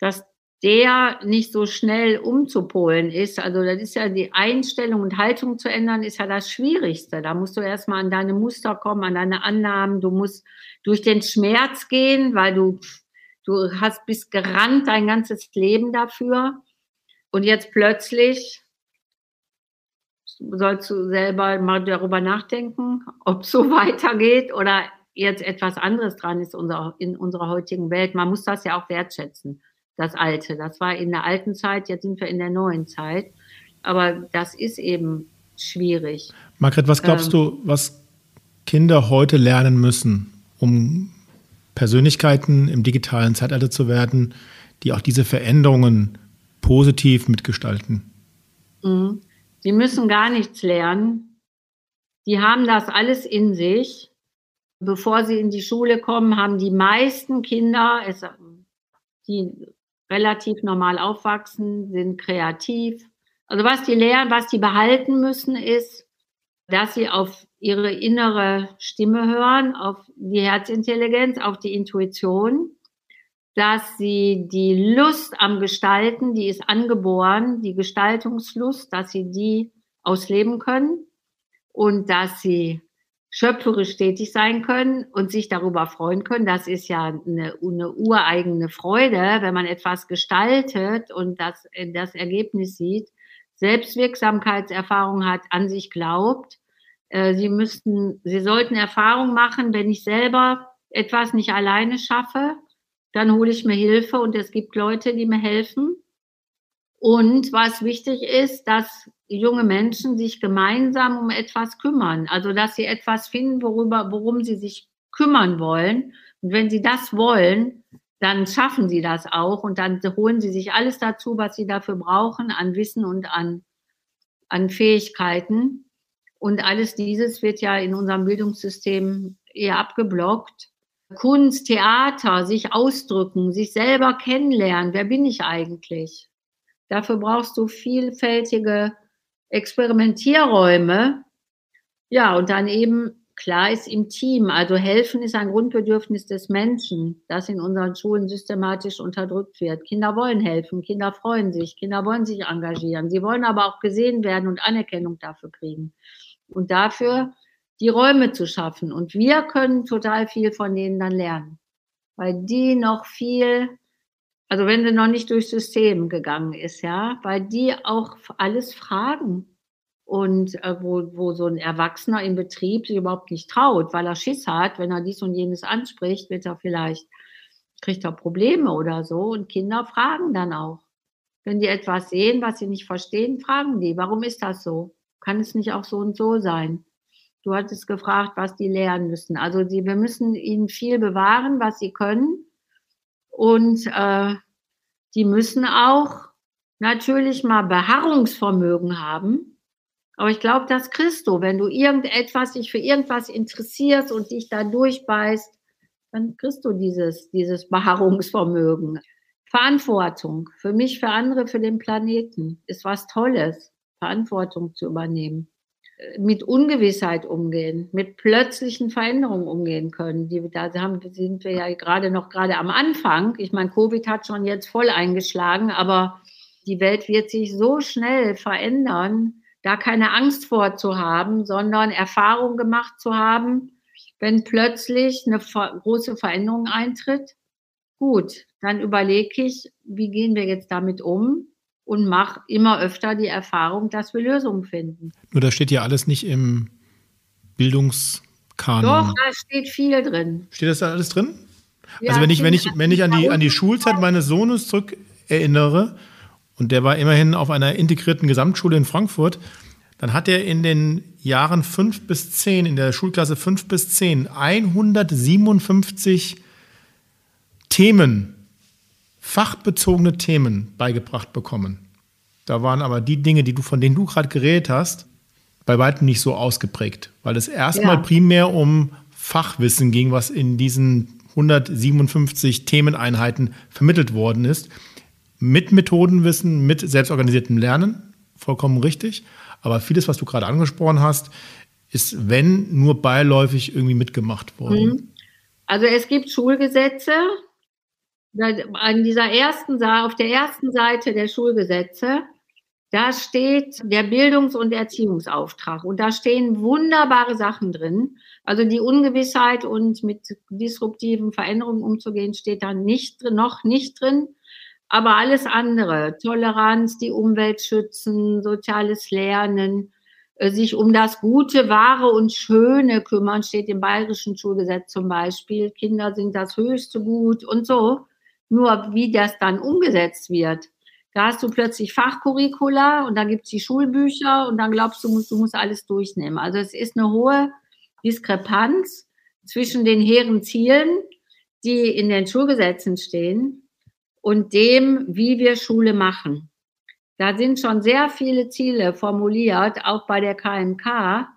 dass der nicht so schnell umzupolen ist. Also das ist ja die Einstellung und Haltung zu ändern, ist ja das Schwierigste. Da musst du erstmal an deine Muster kommen, an deine Annahmen. Du musst durch den Schmerz gehen, weil du, du hast bist gerannt dein ganzes Leben dafür. Und jetzt plötzlich sollst du selber mal darüber nachdenken, ob so weitergeht oder jetzt etwas anderes dran ist in unserer heutigen Welt. Man muss das ja auch wertschätzen das Alte. Das war in der alten Zeit, jetzt sind wir in der neuen Zeit. Aber das ist eben schwierig. Margret, was glaubst ähm, du, was Kinder heute lernen müssen, um Persönlichkeiten im digitalen Zeitalter zu werden, die auch diese Veränderungen positiv mitgestalten? Mhm. Sie müssen gar nichts lernen. Die haben das alles in sich. Bevor sie in die Schule kommen, haben die meisten Kinder, die relativ normal aufwachsen, sind kreativ. Also was die lernen, was die behalten müssen, ist, dass sie auf ihre innere Stimme hören, auf die Herzintelligenz, auf die Intuition, dass sie die Lust am Gestalten, die ist angeboren, die Gestaltungslust, dass sie die ausleben können und dass sie schöpferisch tätig sein können und sich darüber freuen können. Das ist ja eine, eine ureigene Freude, wenn man etwas gestaltet und das, das Ergebnis sieht, Selbstwirksamkeitserfahrung hat, an sich glaubt. Äh, sie müssten, sie sollten Erfahrung machen, wenn ich selber etwas nicht alleine schaffe, dann hole ich mir Hilfe und es gibt Leute, die mir helfen. Und was wichtig ist, dass junge Menschen sich gemeinsam um etwas kümmern. Also, dass sie etwas finden, worüber, worum sie sich kümmern wollen. Und wenn sie das wollen, dann schaffen sie das auch und dann holen sie sich alles dazu, was sie dafür brauchen, an Wissen und an, an Fähigkeiten. Und alles dieses wird ja in unserem Bildungssystem eher abgeblockt. Kunst, Theater, sich ausdrücken, sich selber kennenlernen. Wer bin ich eigentlich? Dafür brauchst du vielfältige Experimentierräume. Ja, und dann eben, klar ist im Team, also helfen ist ein Grundbedürfnis des Menschen, das in unseren Schulen systematisch unterdrückt wird. Kinder wollen helfen, Kinder freuen sich, Kinder wollen sich engagieren. Sie wollen aber auch gesehen werden und Anerkennung dafür kriegen. Und dafür die Räume zu schaffen. Und wir können total viel von denen dann lernen, weil die noch viel also wenn sie noch nicht durchs System gegangen ist, ja, weil die auch alles fragen. Und äh, wo, wo so ein Erwachsener im Betrieb sich überhaupt nicht traut, weil er Schiss hat, wenn er dies und jenes anspricht, wird er vielleicht, kriegt er Probleme oder so. Und Kinder fragen dann auch. Wenn die etwas sehen, was sie nicht verstehen, fragen die, warum ist das so? Kann es nicht auch so und so sein? Du hattest gefragt, was die lernen müssen. Also die, wir müssen ihnen viel bewahren, was sie können und äh, die müssen auch natürlich mal Beharrungsvermögen haben. Aber ich glaube, das kriegst du, wenn du irgendetwas, dich für irgendwas interessierst und dich da durchbeißt, dann kriegst du dieses, dieses Beharrungsvermögen. Verantwortung für mich, für andere, für den Planeten ist was Tolles, Verantwortung zu übernehmen. Mit Ungewissheit umgehen, mit plötzlichen Veränderungen umgehen können. Die, da haben, sind wir ja gerade noch gerade am Anfang. Ich meine, Covid hat schon jetzt voll eingeschlagen, aber die Welt wird sich so schnell verändern, da keine Angst vor zu haben, sondern Erfahrung gemacht zu haben, wenn plötzlich eine große Veränderung eintritt. Gut, dann überlege ich, wie gehen wir jetzt damit um und mache immer öfter die Erfahrung, dass wir Lösungen finden. Nur da steht ja alles nicht im Bildungskanon. Doch, da steht viel drin. Steht das da alles drin? Ja, also wenn ich, wenn ich, wenn ich an die, an die Schulzeit meines Sohnes zurück erinnere, und der war immerhin auf einer integrierten Gesamtschule in Frankfurt, dann hat er in den Jahren 5 bis 10, in der Schulklasse 5 bis 10, 157 Themen, fachbezogene Themen beigebracht bekommen. Da waren aber die Dinge, die du, von denen du gerade geredet hast, bei weitem nicht so ausgeprägt, weil es erstmal ja. primär um Fachwissen ging, was in diesen 157 Themeneinheiten vermittelt worden ist mit Methodenwissen, mit selbstorganisiertem Lernen, vollkommen richtig. Aber vieles, was du gerade angesprochen hast, ist, wenn, nur beiläufig irgendwie mitgemacht worden. Mhm. Also es gibt Schulgesetze. An dieser ersten, auf der ersten Seite der Schulgesetze, da steht der Bildungs- und Erziehungsauftrag. Und da stehen wunderbare Sachen drin. Also die Ungewissheit und mit disruptiven Veränderungen umzugehen, steht da nicht, noch nicht drin. Aber alles andere, Toleranz, die Umwelt schützen, soziales Lernen, äh, sich um das Gute, Wahre und Schöne kümmern, steht im Bayerischen Schulgesetz zum Beispiel. Kinder sind das höchste Gut und so. Nur wie das dann umgesetzt wird, da hast du plötzlich Fachcurricula und dann gibt's die Schulbücher und dann glaubst du, du musst alles durchnehmen. Also es ist eine hohe Diskrepanz zwischen den hehren Zielen, die in den Schulgesetzen stehen und dem, wie wir Schule machen. Da sind schon sehr viele Ziele formuliert, auch bei der KMK.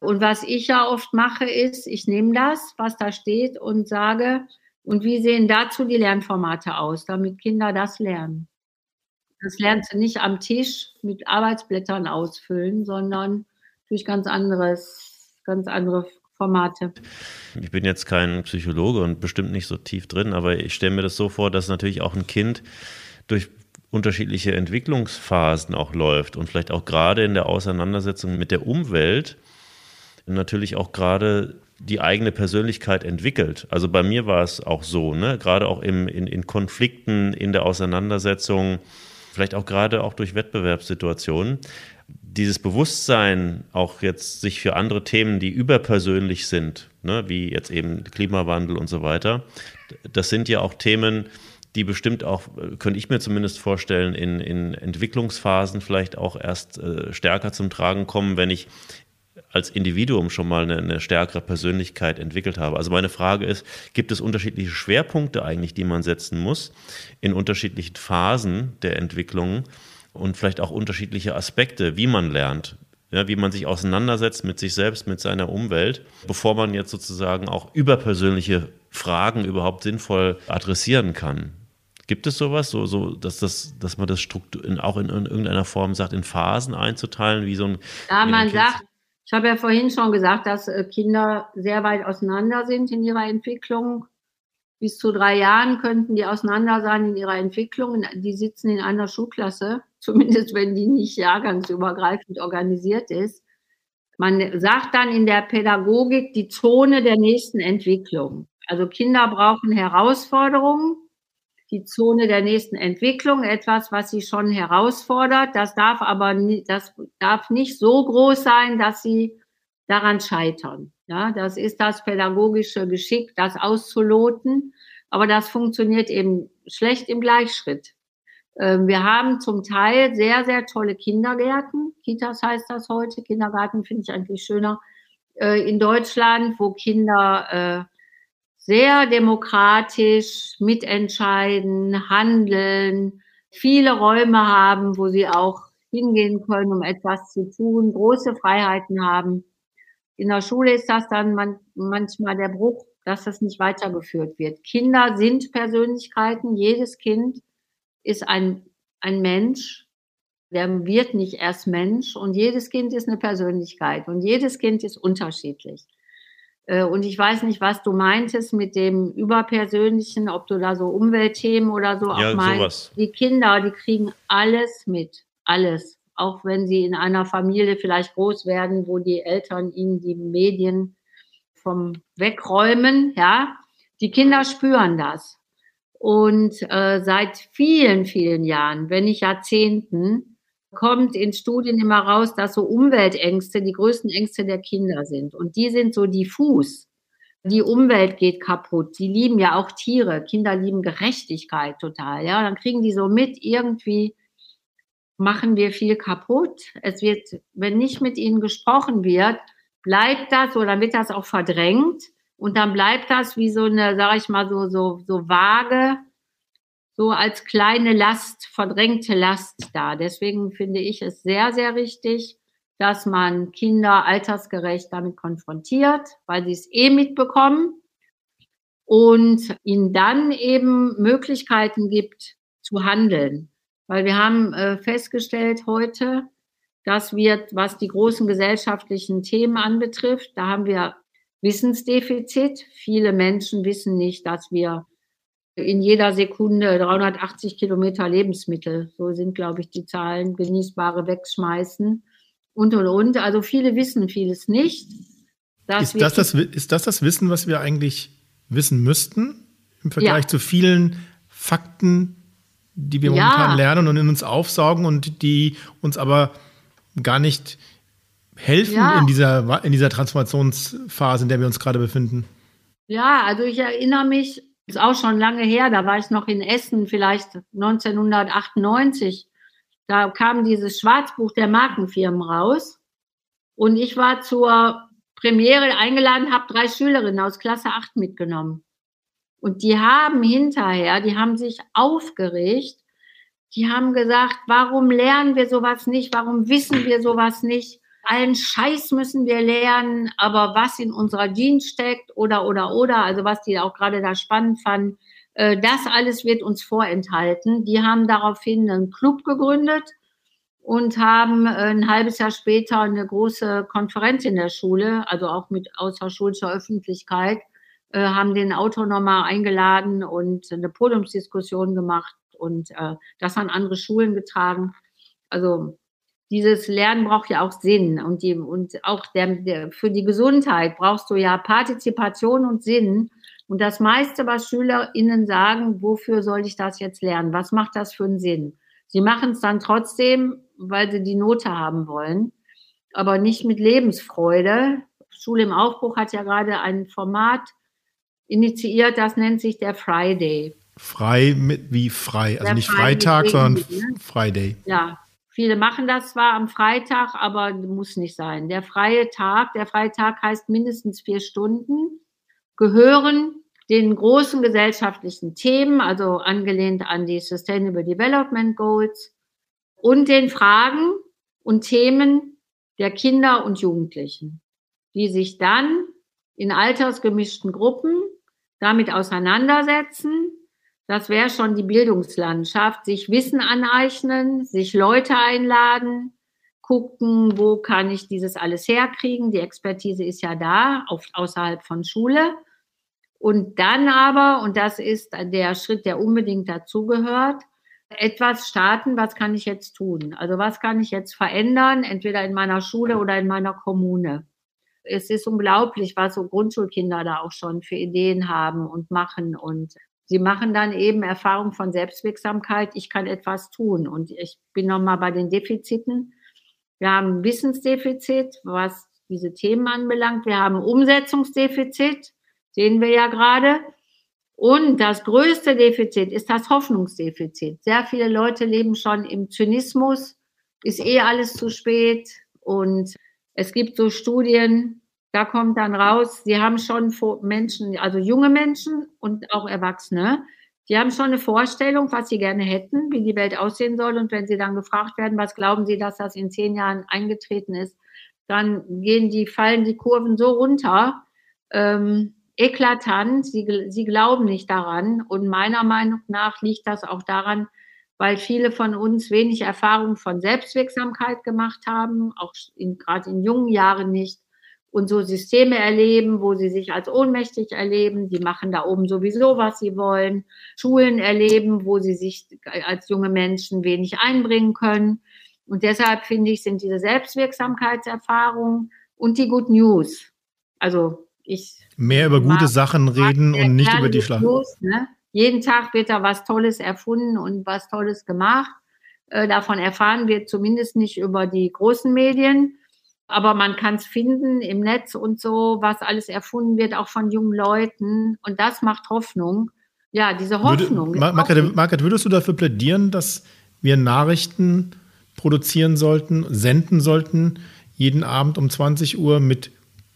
Und was ich ja oft mache, ist, ich nehme das, was da steht und sage, und wie sehen dazu die Lernformate aus, damit Kinder das lernen. Das lernst du nicht am Tisch mit Arbeitsblättern ausfüllen, sondern durch ganz anderes, ganz andere Formate. Ich bin jetzt kein Psychologe und bestimmt nicht so tief drin, aber ich stelle mir das so vor, dass natürlich auch ein Kind durch unterschiedliche Entwicklungsphasen auch läuft und vielleicht auch gerade in der Auseinandersetzung mit der Umwelt natürlich auch gerade die eigene Persönlichkeit entwickelt. Also bei mir war es auch so, ne? gerade auch im, in, in Konflikten, in der Auseinandersetzung, vielleicht auch gerade auch durch Wettbewerbssituationen, dieses Bewusstsein, auch jetzt sich für andere Themen, die überpersönlich sind, ne, wie jetzt eben Klimawandel und so weiter, das sind ja auch Themen, die bestimmt auch, könnte ich mir zumindest vorstellen, in, in Entwicklungsphasen vielleicht auch erst äh, stärker zum Tragen kommen, wenn ich als Individuum schon mal eine, eine, stärkere Persönlichkeit entwickelt habe. Also meine Frage ist, gibt es unterschiedliche Schwerpunkte eigentlich, die man setzen muss in unterschiedlichen Phasen der Entwicklung? und vielleicht auch unterschiedliche Aspekte, wie man lernt, ja, wie man sich auseinandersetzt mit sich selbst, mit seiner Umwelt, bevor man jetzt sozusagen auch überpersönliche Fragen überhaupt sinnvoll adressieren kann. Gibt es sowas, so, so, dass, das, dass man das Struktur in, auch in, in, irgendeiner Form sagt, in Phasen einzuteilen, wie so ein. Ja, man sagt, ich habe ja vorhin schon gesagt, dass äh, Kinder sehr weit auseinander sind in ihrer Entwicklung bis zu drei Jahren könnten die auseinander sein in ihrer Entwicklung. Die sitzen in einer Schulklasse, zumindest wenn die nicht jahrgangsübergreifend organisiert ist. Man sagt dann in der Pädagogik die Zone der nächsten Entwicklung. Also Kinder brauchen Herausforderungen, die Zone der nächsten Entwicklung, etwas, was sie schon herausfordert. Das darf aber das darf nicht so groß sein, dass sie daran scheitern. Ja, das ist das pädagogische Geschick, das auszuloten. Aber das funktioniert eben schlecht im Gleichschritt. Ähm, wir haben zum Teil sehr, sehr tolle Kindergärten. Kitas heißt das heute. Kindergarten finde ich eigentlich schöner. Äh, in Deutschland, wo Kinder sehr demokratisch mitentscheiden, handeln, viele Räume haben, wo sie auch hingehen können, um etwas zu tun, große Freiheiten haben. In der Schule ist das dann man, manchmal der Bruch, dass das nicht weitergeführt wird. Kinder sind Persönlichkeiten. Jedes Kind ist ein, ein Mensch. Der wird nicht erst Mensch. Und jedes Kind ist eine Persönlichkeit. Und jedes Kind ist unterschiedlich. Äh, und ich weiß nicht, was du meintest mit dem Überpersönlichen, ob du da so Umweltthemen oder so ja, auch meinst. Sowas. Die Kinder, die kriegen alles mit. Alles. Auch wenn sie in einer Familie vielleicht groß werden, wo die Eltern ihnen die Medien vom Wegräumen, ja. Die Kinder spüren das. Und äh, seit vielen, vielen Jahren, wenn nicht Jahrzehnten, kommt in Studien immer raus, dass so Umweltängste die größten Ängste der Kinder sind. Und die sind so diffus. Die Umwelt geht kaputt. Die lieben ja auch Tiere. Kinder lieben Gerechtigkeit total. Ja, dann kriegen die so mit, irgendwie machen wir viel kaputt. Es wird, wenn nicht mit ihnen gesprochen wird, bleibt das oder wird das auch verdrängt. Und dann bleibt das wie so eine, sag ich mal, so, so, so vage so als kleine Last, verdrängte Last da. Deswegen finde ich es sehr, sehr wichtig, dass man Kinder altersgerecht damit konfrontiert, weil sie es eh mitbekommen und ihnen dann eben Möglichkeiten gibt zu handeln. Weil wir haben äh, festgestellt heute, dass wir, was die großen gesellschaftlichen Themen anbetrifft, da haben wir Wissensdefizit. Viele Menschen wissen nicht, dass wir in jeder Sekunde 380 Kilometer Lebensmittel. So sind, glaube ich, die Zahlen, genießbare wegschmeißen und, und, und. Also viele wissen vieles nicht. Ist das, das, ist das das Wissen, was wir eigentlich wissen müssten im Vergleich ja. zu vielen Fakten, die wir momentan ja. lernen und in uns aufsaugen und die uns aber gar nicht helfen ja. in, dieser, in dieser Transformationsphase, in der wir uns gerade befinden? Ja, also ich erinnere mich ist auch schon lange her, da war ich noch in Essen, vielleicht 1998. Da kam dieses Schwarzbuch der Markenfirmen raus. Und ich war zur Premiere eingeladen, habe drei Schülerinnen aus Klasse 8 mitgenommen. Und die haben hinterher, die haben sich aufgeregt. Die haben gesagt, warum lernen wir sowas nicht? Warum wissen wir sowas nicht? Allen Scheiß müssen wir lernen, aber was in unserer Jeans steckt oder, oder, oder, also was die auch gerade da spannend fanden, äh, das alles wird uns vorenthalten. Die haben daraufhin einen Club gegründet und haben äh, ein halbes Jahr später eine große Konferenz in der Schule, also auch mit außerschulischer Öffentlichkeit, äh, haben den Autor nochmal eingeladen und eine Podiumsdiskussion gemacht und äh, das an andere Schulen getragen. Also dieses Lernen braucht ja auch Sinn und, die, und auch der, der, für die Gesundheit brauchst du ja Partizipation und Sinn. Und das meiste, was SchülerInnen sagen, wofür soll ich das jetzt lernen? Was macht das für einen Sinn? Sie machen es dann trotzdem, weil sie die Note haben wollen, aber nicht mit Lebensfreude. Schule im Aufbruch hat ja gerade ein Format initiiert, das nennt sich der Friday. Frei mit wie frei, also der nicht Freitag, sondern ne? Friday. Ja, Viele machen das zwar am Freitag, aber muss nicht sein. Der freie Tag, der freie Tag heißt mindestens vier Stunden, gehören den großen gesellschaftlichen Themen, also angelehnt an die Sustainable Development Goals und den Fragen und Themen der Kinder und Jugendlichen, die sich dann in altersgemischten Gruppen damit auseinandersetzen das wäre schon die Bildungslandschaft. Sich Wissen aneignen, sich Leute einladen, gucken, wo kann ich dieses alles herkriegen. Die Expertise ist ja da, oft außerhalb von Schule. Und dann aber, und das ist der Schritt, der unbedingt dazugehört, etwas starten, was kann ich jetzt tun? Also was kann ich jetzt verändern, entweder in meiner Schule oder in meiner Kommune? Es ist unglaublich, was so Grundschulkinder da auch schon für Ideen haben und machen und Sie machen dann eben Erfahrung von Selbstwirksamkeit. Ich kann etwas tun. Und ich bin nochmal bei den Defiziten. Wir haben Wissensdefizit, was diese Themen anbelangt. Wir haben Umsetzungsdefizit, sehen wir ja gerade. Und das größte Defizit ist das Hoffnungsdefizit. Sehr viele Leute leben schon im Zynismus, ist eh alles zu spät. Und es gibt so Studien, da kommt dann raus, sie haben schon Menschen, also junge Menschen und auch Erwachsene, die haben schon eine Vorstellung, was sie gerne hätten, wie die Welt aussehen soll. Und wenn sie dann gefragt werden, was glauben sie, dass das in zehn Jahren eingetreten ist, dann gehen die, fallen die Kurven so runter, ähm, eklatant. Sie, sie glauben nicht daran. Und meiner Meinung nach liegt das auch daran, weil viele von uns wenig Erfahrung von Selbstwirksamkeit gemacht haben, auch gerade in jungen Jahren nicht und so Systeme erleben, wo sie sich als ohnmächtig erleben. Die machen da oben sowieso, was sie wollen. Schulen erleben, wo sie sich als junge Menschen wenig einbringen können. Und deshalb finde ich, sind diese Selbstwirksamkeitserfahrungen und die Good News. Also ich. Mehr über gute Sachen reden und nicht über die Schlacht. Ne? Jeden Tag wird da was Tolles erfunden und was Tolles gemacht. Äh, davon erfahren wir zumindest nicht über die großen Medien. Aber man kann es finden im Netz und so, was alles erfunden wird, auch von jungen Leuten. Und das macht Hoffnung. Ja, diese Hoffnung. Würde, Margaret, Margaret, würdest du dafür plädieren, dass wir Nachrichten produzieren sollten, senden sollten, jeden Abend um 20 Uhr mit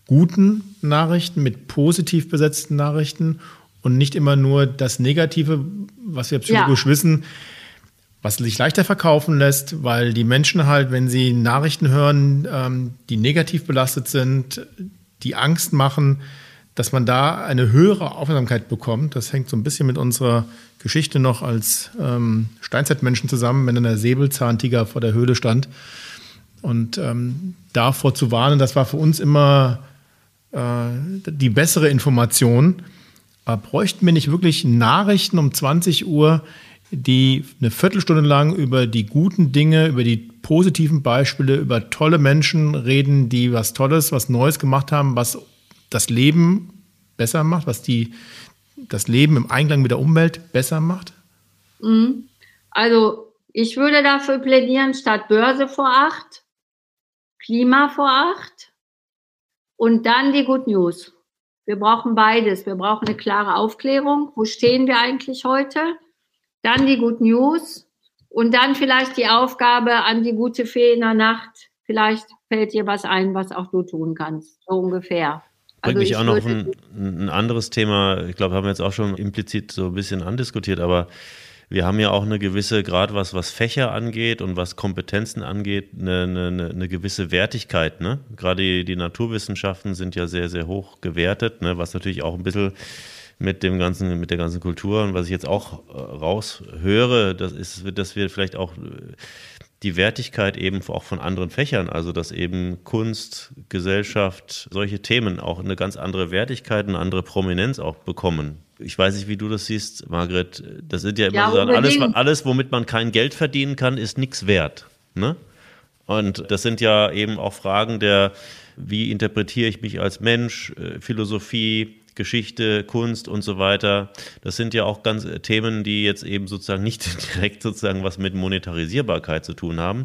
guten Nachrichten, mit positiv besetzten Nachrichten und nicht immer nur das Negative, was wir psychologisch ja. wissen, was sich leichter verkaufen lässt, weil die Menschen halt, wenn sie Nachrichten hören, ähm, die negativ belastet sind, die Angst machen, dass man da eine höhere Aufmerksamkeit bekommt. Das hängt so ein bisschen mit unserer Geschichte noch als ähm, Steinzeitmenschen zusammen, wenn dann der Säbelzahntiger vor der Höhle stand. Und ähm, davor zu warnen, das war für uns immer äh, die bessere Information. Aber bräuchten wir nicht wirklich Nachrichten um 20 Uhr, die eine Viertelstunde lang über die guten Dinge, über die positiven Beispiele, über tolle Menschen reden, die was Tolles, was Neues gemacht haben, was das Leben besser macht, was die, das Leben im Einklang mit der Umwelt besser macht? Mhm. Also ich würde dafür plädieren, statt Börse vor acht, Klima vor acht und dann die Good News. Wir brauchen beides. Wir brauchen eine klare Aufklärung. Wo stehen wir eigentlich heute? Dann die Good News und dann vielleicht die Aufgabe an die gute Fee in der Nacht. Vielleicht fällt dir was ein, was auch du tun kannst, so ungefähr. Bringt also mich auch noch ein, ein, anderes Thema, ich glaube, haben wir jetzt auch schon implizit so ein bisschen andiskutiert, aber wir haben ja auch eine gewisse, gerade was, was Fächer angeht und was Kompetenzen angeht, eine, eine, eine gewisse Wertigkeit. Ne? Gerade die, die, Naturwissenschaften sind ja sehr, sehr hoch gewertet, ne? was natürlich auch ein bisschen mit dem ganzen, mit der ganzen Kultur und was ich jetzt auch äh, raushöre, das ist, dass wir vielleicht auch äh, die Wertigkeit eben auch von anderen Fächern, also dass eben Kunst, Gesellschaft, solche Themen auch eine ganz andere Wertigkeit, eine andere Prominenz auch bekommen. Ich weiß nicht, wie du das siehst, Margret. Das sind ja immer ja, so alles, alles, womit man kein Geld verdienen kann, ist nichts wert. Ne? Und das sind ja eben auch Fragen der, wie interpretiere ich mich als Mensch, äh, Philosophie, Geschichte, Kunst und so weiter. Das sind ja auch ganz äh, Themen, die jetzt eben sozusagen nicht direkt sozusagen was mit Monetarisierbarkeit zu tun haben,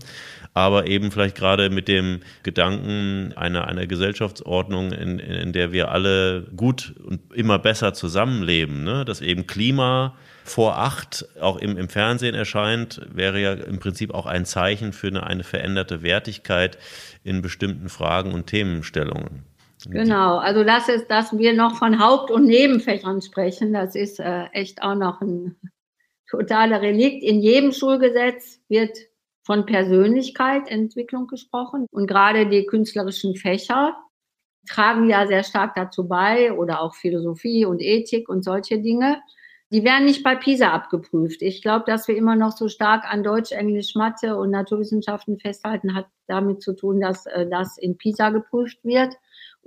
aber eben vielleicht gerade mit dem Gedanken einer, einer Gesellschaftsordnung, in, in der wir alle gut und immer besser zusammenleben, ne? dass eben Klima vor acht auch im, im Fernsehen erscheint, wäre ja im Prinzip auch ein Zeichen für eine, eine veränderte Wertigkeit in bestimmten Fragen und Themenstellungen. Genau, also das ist, dass wir noch von Haupt- und Nebenfächern sprechen, das ist äh, echt auch noch ein totaler Relikt. In jedem Schulgesetz wird von Persönlichkeit, Entwicklung gesprochen und gerade die künstlerischen Fächer tragen ja sehr stark dazu bei oder auch Philosophie und Ethik und solche Dinge. Die werden nicht bei PISA abgeprüft. Ich glaube, dass wir immer noch so stark an Deutsch, Englisch, Mathe und Naturwissenschaften festhalten, hat damit zu tun, dass äh, das in PISA geprüft wird.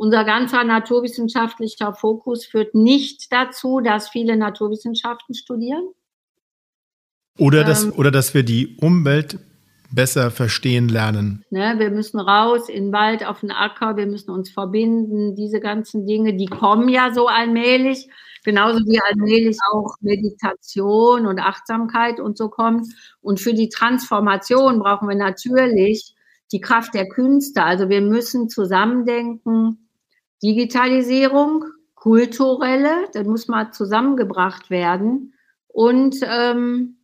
Unser ganzer naturwissenschaftlicher Fokus führt nicht dazu, dass viele Naturwissenschaften studieren. Oder, dass, ähm, oder dass wir die Umwelt besser verstehen lernen. Ne, wir müssen raus in den Wald, auf den Acker, wir müssen uns verbinden. Diese ganzen Dinge, die kommen ja so allmählich. Genauso wie allmählich auch Meditation und Achtsamkeit und so kommt. Und für die Transformation brauchen wir natürlich die Kraft der Künste. Also wir müssen zusammendenken, Digitalisierung, kulturelle, das muss mal zusammengebracht werden und ähm,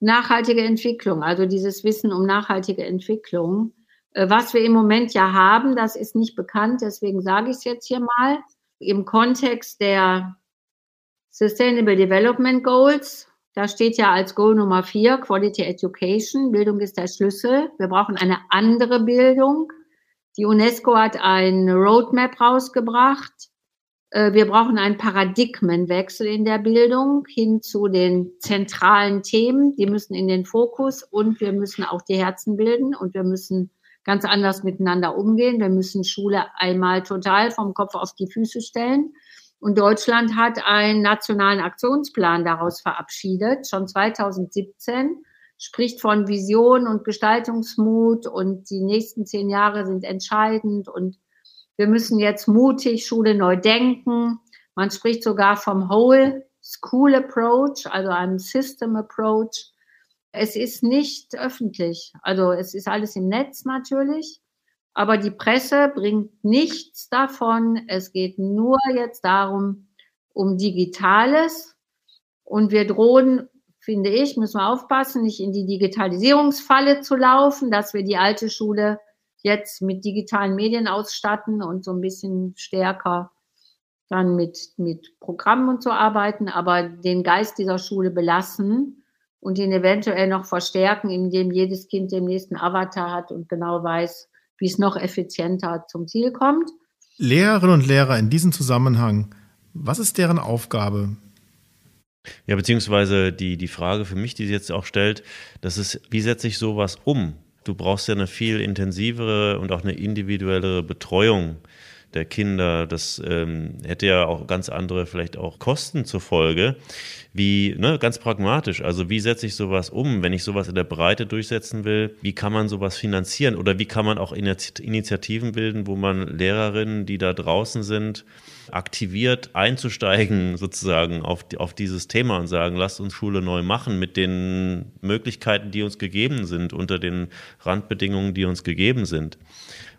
nachhaltige Entwicklung, also dieses Wissen um nachhaltige Entwicklung. Äh, was wir im Moment ja haben, das ist nicht bekannt, deswegen sage ich es jetzt hier mal. Im Kontext der Sustainable Development Goals, da steht ja als Goal Nummer vier Quality Education. Bildung ist der Schlüssel. Wir brauchen eine andere Bildung. Die UNESCO hat ein Roadmap rausgebracht. Äh, wir brauchen einen Paradigmenwechsel in der Bildung hin zu den zentralen Themen. Die müssen in den Fokus und wir müssen auch die Herzen bilden und wir müssen ganz anders miteinander umgehen. Wir müssen Schule einmal total vom Kopf auf die Füße stellen. Und Deutschland hat einen nationalen Aktionsplan daraus verabschiedet, schon 2017, spricht von Vision und Gestaltungsmut und die nächsten zehn Jahre sind entscheidend und wir müssen jetzt mutig Schule neu denken. Man spricht sogar vom Whole School Approach, also einem System Approach. Es ist nicht öffentlich. Also es ist alles im Netz natürlich. Aber die Presse bringt nichts davon. Es geht nur jetzt darum, um Digitales. Und wir drohen, finde ich, müssen wir aufpassen, nicht in die Digitalisierungsfalle zu laufen, dass wir die alte Schule jetzt mit digitalen Medien ausstatten und so ein bisschen stärker dann mit, mit Programmen und so arbeiten, aber den Geist dieser Schule belassen und ihn eventuell noch verstärken, indem jedes Kind den nächsten Avatar hat und genau weiß, wie es noch effizienter zum Ziel kommt. Lehrerinnen und Lehrer in diesem Zusammenhang, was ist deren Aufgabe? Ja, beziehungsweise die, die Frage für mich, die sie jetzt auch stellt, das ist, wie setze ich sowas um? Du brauchst ja eine viel intensivere und auch eine individuellere Betreuung der Kinder. Das ähm, hätte ja auch ganz andere vielleicht auch Kosten zur Folge. Wie, ne, ganz pragmatisch, also wie setze ich sowas um, wenn ich sowas in der Breite durchsetzen will? Wie kann man sowas finanzieren? Oder wie kann man auch Initiativen bilden, wo man Lehrerinnen, die da draußen sind, aktiviert einzusteigen sozusagen auf, auf dieses Thema und sagen, lasst uns Schule neu machen mit den Möglichkeiten, die uns gegeben sind, unter den Randbedingungen, die uns gegeben sind.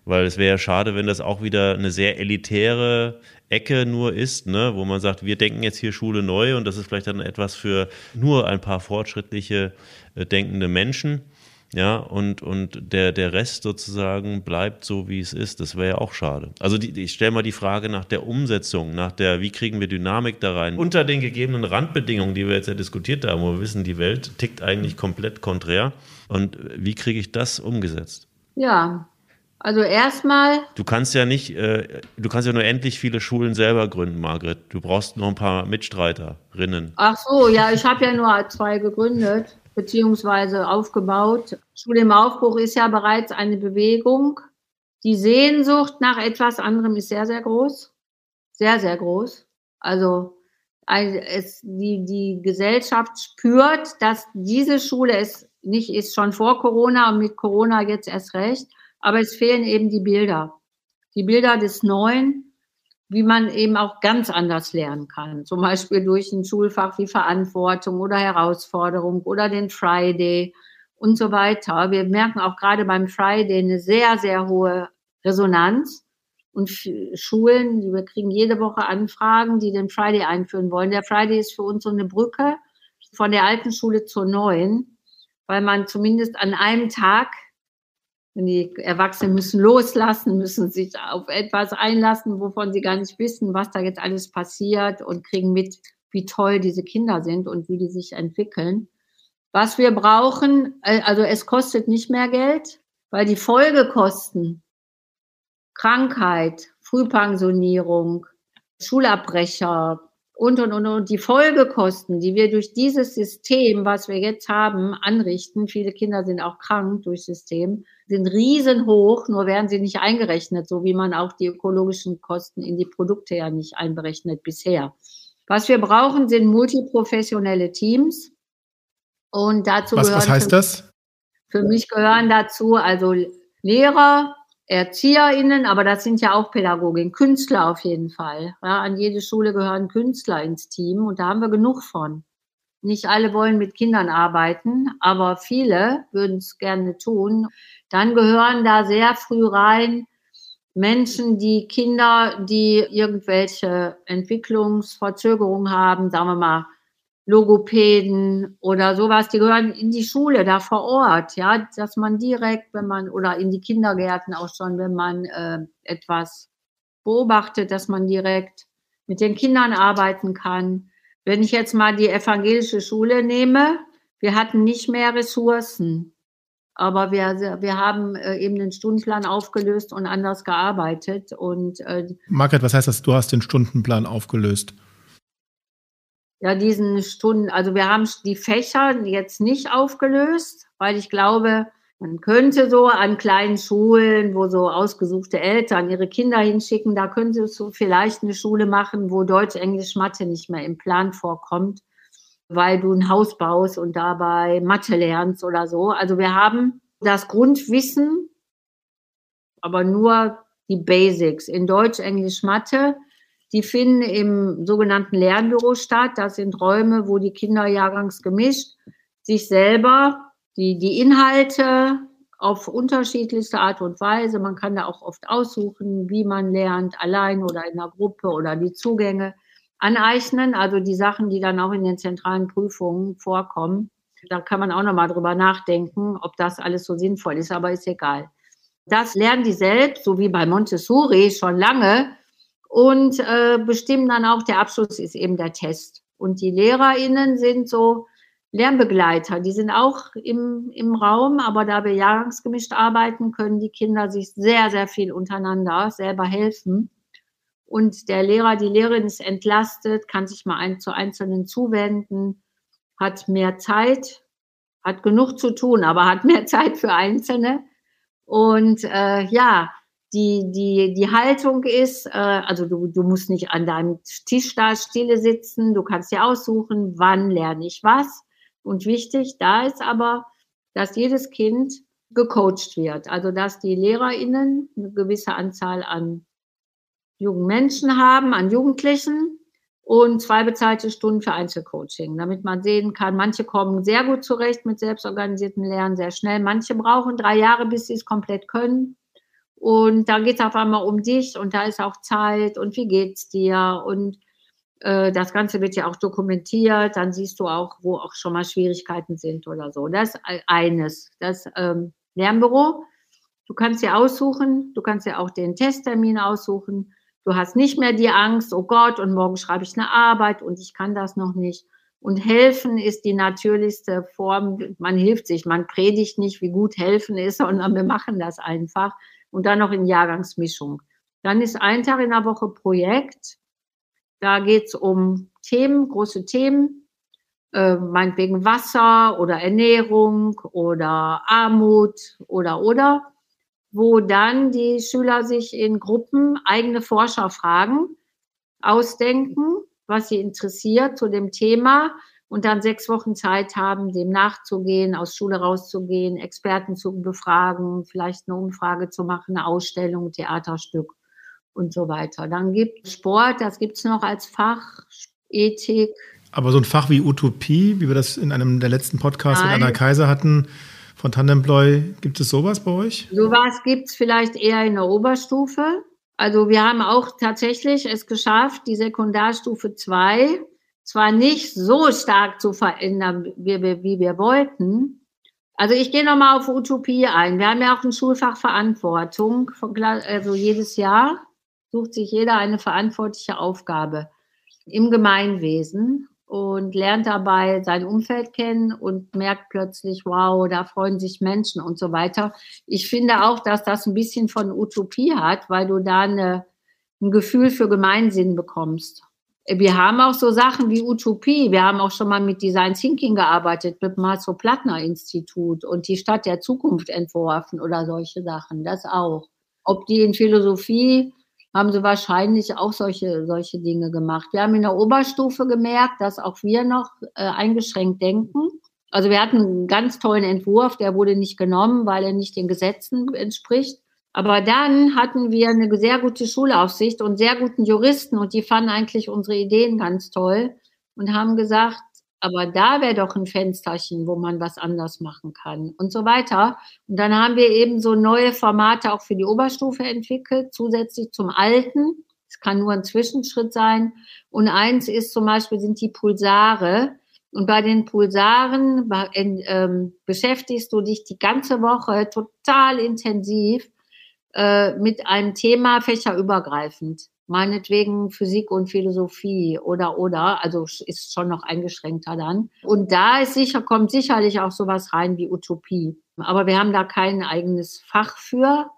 Weil es wäre ja schade, wenn das auch wieder eine sehr elitäre Ecke nur ist, ne, wo man sagt, wir denken jetzt hier Schule neu und das ist vielleicht dann etwas für nur ein paar fortschrittliche äh, denkende Menschen. Ja, und, und der, der Rest sozusagen bleibt so, wie es ist. Das wäre ja auch schade. Also die, ich stelle mal die Frage nach der Umsetzung, nach der, wie kriegen wir Dynamik da rein? Unter den gegebenen Randbedingungen, die wir jetzt ja diskutiert haben, wo wir wissen, die Welt tickt eigentlich komplett konträr. Und wie kriege ich das umgesetzt? Ja, also erstmal. Du kannst ja nicht, äh, du kannst ja nur endlich viele Schulen selber gründen, Margret. Du brauchst noch ein paar Mitstreiterinnen. Ach so, ja, ich habe ja nur zwei gegründet beziehungsweise aufgebaut. Schule im Aufbruch ist ja bereits eine Bewegung. Die Sehnsucht nach etwas anderem ist sehr, sehr groß. Sehr, sehr groß. Also es, die, die Gesellschaft spürt, dass diese Schule es nicht ist, schon vor Corona und mit Corona jetzt erst recht aber es fehlen eben die Bilder. Die Bilder des Neuen, wie man eben auch ganz anders lernen kann. Zum Beispiel durch ein Schulfach wie Verantwortung oder Herausforderung oder den Friday und so weiter. Wir merken auch gerade beim Friday eine sehr, sehr hohe Resonanz. Und Schulen, wir kriegen jede Woche Anfragen, die den Friday einführen wollen. Der Friday ist für uns so eine Brücke von der alten Schule zur neuen, weil man zumindest an einem Tag die Erwachsenen müssen loslassen, müssen sich auf etwas einlassen, wovon sie gar nicht wissen, was da jetzt alles passiert und kriegen mit, wie toll diese Kinder sind und wie die sich entwickeln. Was wir brauchen, äh, also es kostet nicht mehr Geld, weil die Folgekosten, Krankheit, Frühpensionierung, Schulabbrecher, und, und, und, und die Folgekosten, die wir durch dieses System, was wir jetzt haben, anrichten, viele Kinder sind auch krank durch System, sind riesenhoch, nur werden sie nicht eingerechnet, so wie man auch die ökologischen Kosten in die Produkte ja nicht einberechnet bisher. Was wir brauchen, sind multiprofessionelle Teams. Und dazu was, gehören. Was heißt das? Für mich gehören dazu also Lehrer, ErzieherInnen, aber das sind ja auch Pädagoginnen, Künstler auf jeden Fall. Ja, an jede Schule gehören Künstler ins Team und da haben wir genug von. Nicht alle wollen mit Kindern arbeiten, aber viele würden es gerne tun. Dann gehören da sehr früh rein Menschen, die Kinder, die irgendwelche Entwicklungsverzögerungen haben, sagen wir mal Logopäden oder sowas, die gehören in die Schule, da vor Ort, ja, dass man direkt, wenn man, oder in die Kindergärten auch schon, wenn man äh, etwas beobachtet, dass man direkt mit den Kindern arbeiten kann. Wenn ich jetzt mal die evangelische Schule nehme, wir hatten nicht mehr Ressourcen, aber wir, wir haben äh, eben den Stundenplan aufgelöst und anders gearbeitet. Und, äh, Margret, was heißt das, du hast den Stundenplan aufgelöst? Ja, diesen Stunden, also wir haben die Fächer jetzt nicht aufgelöst, weil ich glaube, man könnte so an kleinen Schulen, wo so ausgesuchte Eltern ihre Kinder hinschicken, da könnte so vielleicht eine Schule machen, wo Deutsch, Englisch, Mathe nicht mehr im Plan vorkommt, weil du ein Haus baust und dabei Mathe lernst oder so. Also wir haben das Grundwissen, aber nur die Basics in Deutsch, Englisch, Mathe die finden im sogenannten Lernbüro statt. Das sind Räume, wo die Kinder jahrgangsgemischt sich selber die, die Inhalte auf unterschiedlichste Art und Weise, man kann da auch oft aussuchen, wie man lernt, allein oder in einer Gruppe oder die Zugänge aneignen, also die Sachen, die dann auch in den zentralen Prüfungen vorkommen. Da kann man auch nochmal drüber nachdenken, ob das alles so sinnvoll ist, aber ist egal. Das lernen die selbst, so wie bei Montessori schon lange, und äh, bestimmen dann auch, der Abschluss ist eben der Test. Und die LehrerInnen sind so Lernbegleiter, die sind auch im, im Raum, aber da wir jahrgangsgemischt arbeiten, können die Kinder sich sehr, sehr viel untereinander selber helfen. Und der Lehrer, die Lehrerin ist entlastet, kann sich mal ein, zu Einzelnen zuwenden, hat mehr Zeit, hat genug zu tun, aber hat mehr Zeit für Einzelne. Und äh, ja, die, die, die Haltung ist, äh, also du, du musst nicht an deinem Tisch da stille sitzen, du kannst dir aussuchen, wann lerne ich was. Und wichtig, da ist aber, dass jedes Kind gecoacht wird. Also dass die LehrerInnen eine gewisse Anzahl an jungen Menschen haben, an Jugendlichen und zwei bezahlte Stunden für Einzelcoaching, damit man sehen kann, manche kommen sehr gut zurecht mit selbstorganisiertem Lernen, sehr schnell, manche brauchen drei Jahre, bis sie es komplett können. Und da geht es auf einmal um dich und da ist auch Zeit und wie geht's dir und äh, das Ganze wird ja auch dokumentiert. Dann siehst du auch, wo auch schon mal Schwierigkeiten sind oder so. Das ist eines, das ähm, Lernbüro. Du kannst dir aussuchen, du kannst dir auch den Testtermin aussuchen. Du hast nicht mehr die Angst, oh Gott, und morgen schreibe ich eine Arbeit und ich kann das noch nicht. Und helfen ist die natürlichste Form. Man hilft sich, man predigt nicht, wie gut helfen ist, sondern wir machen das einfach und dann noch in Jahrgangsmischung. Dann ist ein Tag in der Woche Projekt. Da geht es um Themen, große Themen, äh, meinetwegen Wasser oder Ernährung oder Armut oder oder, wo dann die Schüler sich in Gruppen eigene Forscherfragen ausdenken, was sie interessiert zu dem Thema und dann sechs Wochen Zeit haben, dem nachzugehen, aus Schule rauszugehen, Experten zu befragen, vielleicht eine Umfrage zu machen, eine Ausstellung, Theaterstück und so weiter. Dann gibt Sport, das gibt es noch als Fach, Ethik. Aber so ein Fach wie Utopie, wie wir das in einem der letzten Podcasts Nein. mit Anna Kaiser hatten, von Tandemploy, gibt es sowas bei euch? Sowas gibt es vielleicht eher in der Oberstufe. Also wir haben auch tatsächlich es geschafft, die Sekundarstufe 2 zwar nicht so stark zu verändern, wie wir, wie wir wollten. Also ich gehe nochmal auf Utopie ein. Wir haben ja auch ein Schulfach Verantwortung. Also jedes Jahr sucht sich jeder eine verantwortliche Aufgabe im Gemeinwesen und lernt dabei sein Umfeld kennen und merkt plötzlich, wow, da freuen sich Menschen und so weiter. Ich finde auch, dass das ein bisschen von Utopie hat, weil du da eine, ein Gefühl für Gemeinsinn bekommst wir haben auch so Sachen wie Utopie. Wir haben auch schon mal mit Design Thinking gearbeitet, mit dem Hasso-Plattner-Institut und die Stadt der Zukunft entworfen oder solche Sachen. Das auch. Ob die in Philosophie haben sie wahrscheinlich auch solche, solche Dinge gemacht. Wir haben in der Oberstufe gemerkt, dass auch wir noch äh, eingeschränkt denken. Also wir hatten einen ganz tollen Entwurf, der wurde nicht genommen, weil er nicht den Gesetzen entspricht. Aber dann hatten wir eine sehr gute Schulaufsicht und sehr guten Juristen und die fanden eigentlich unsere Ideen ganz toll und haben gesagt, aber da wäre doch ein Fensterchen, wo man was anders machen kann und so weiter. Und dann haben wir eben so neue Formate auch für die Oberstufe entwickelt, zusätzlich zum alten. Es kann nur ein Zwischenschritt sein. Und eins ist zum Beispiel sind die Pulsare. Und bei den Pulsaren ähm, beschäftigst du dich die ganze Woche total intensiv äh, mit einem Thema fächerübergreifend. Meinetwegen Physik und Philosophie oder oder, also ist schon noch eingeschränkter dann. Und da ist sicher, kommt sicherlich auch sowas rein wie Utopie. Aber wir haben da kein eigenes Fach für.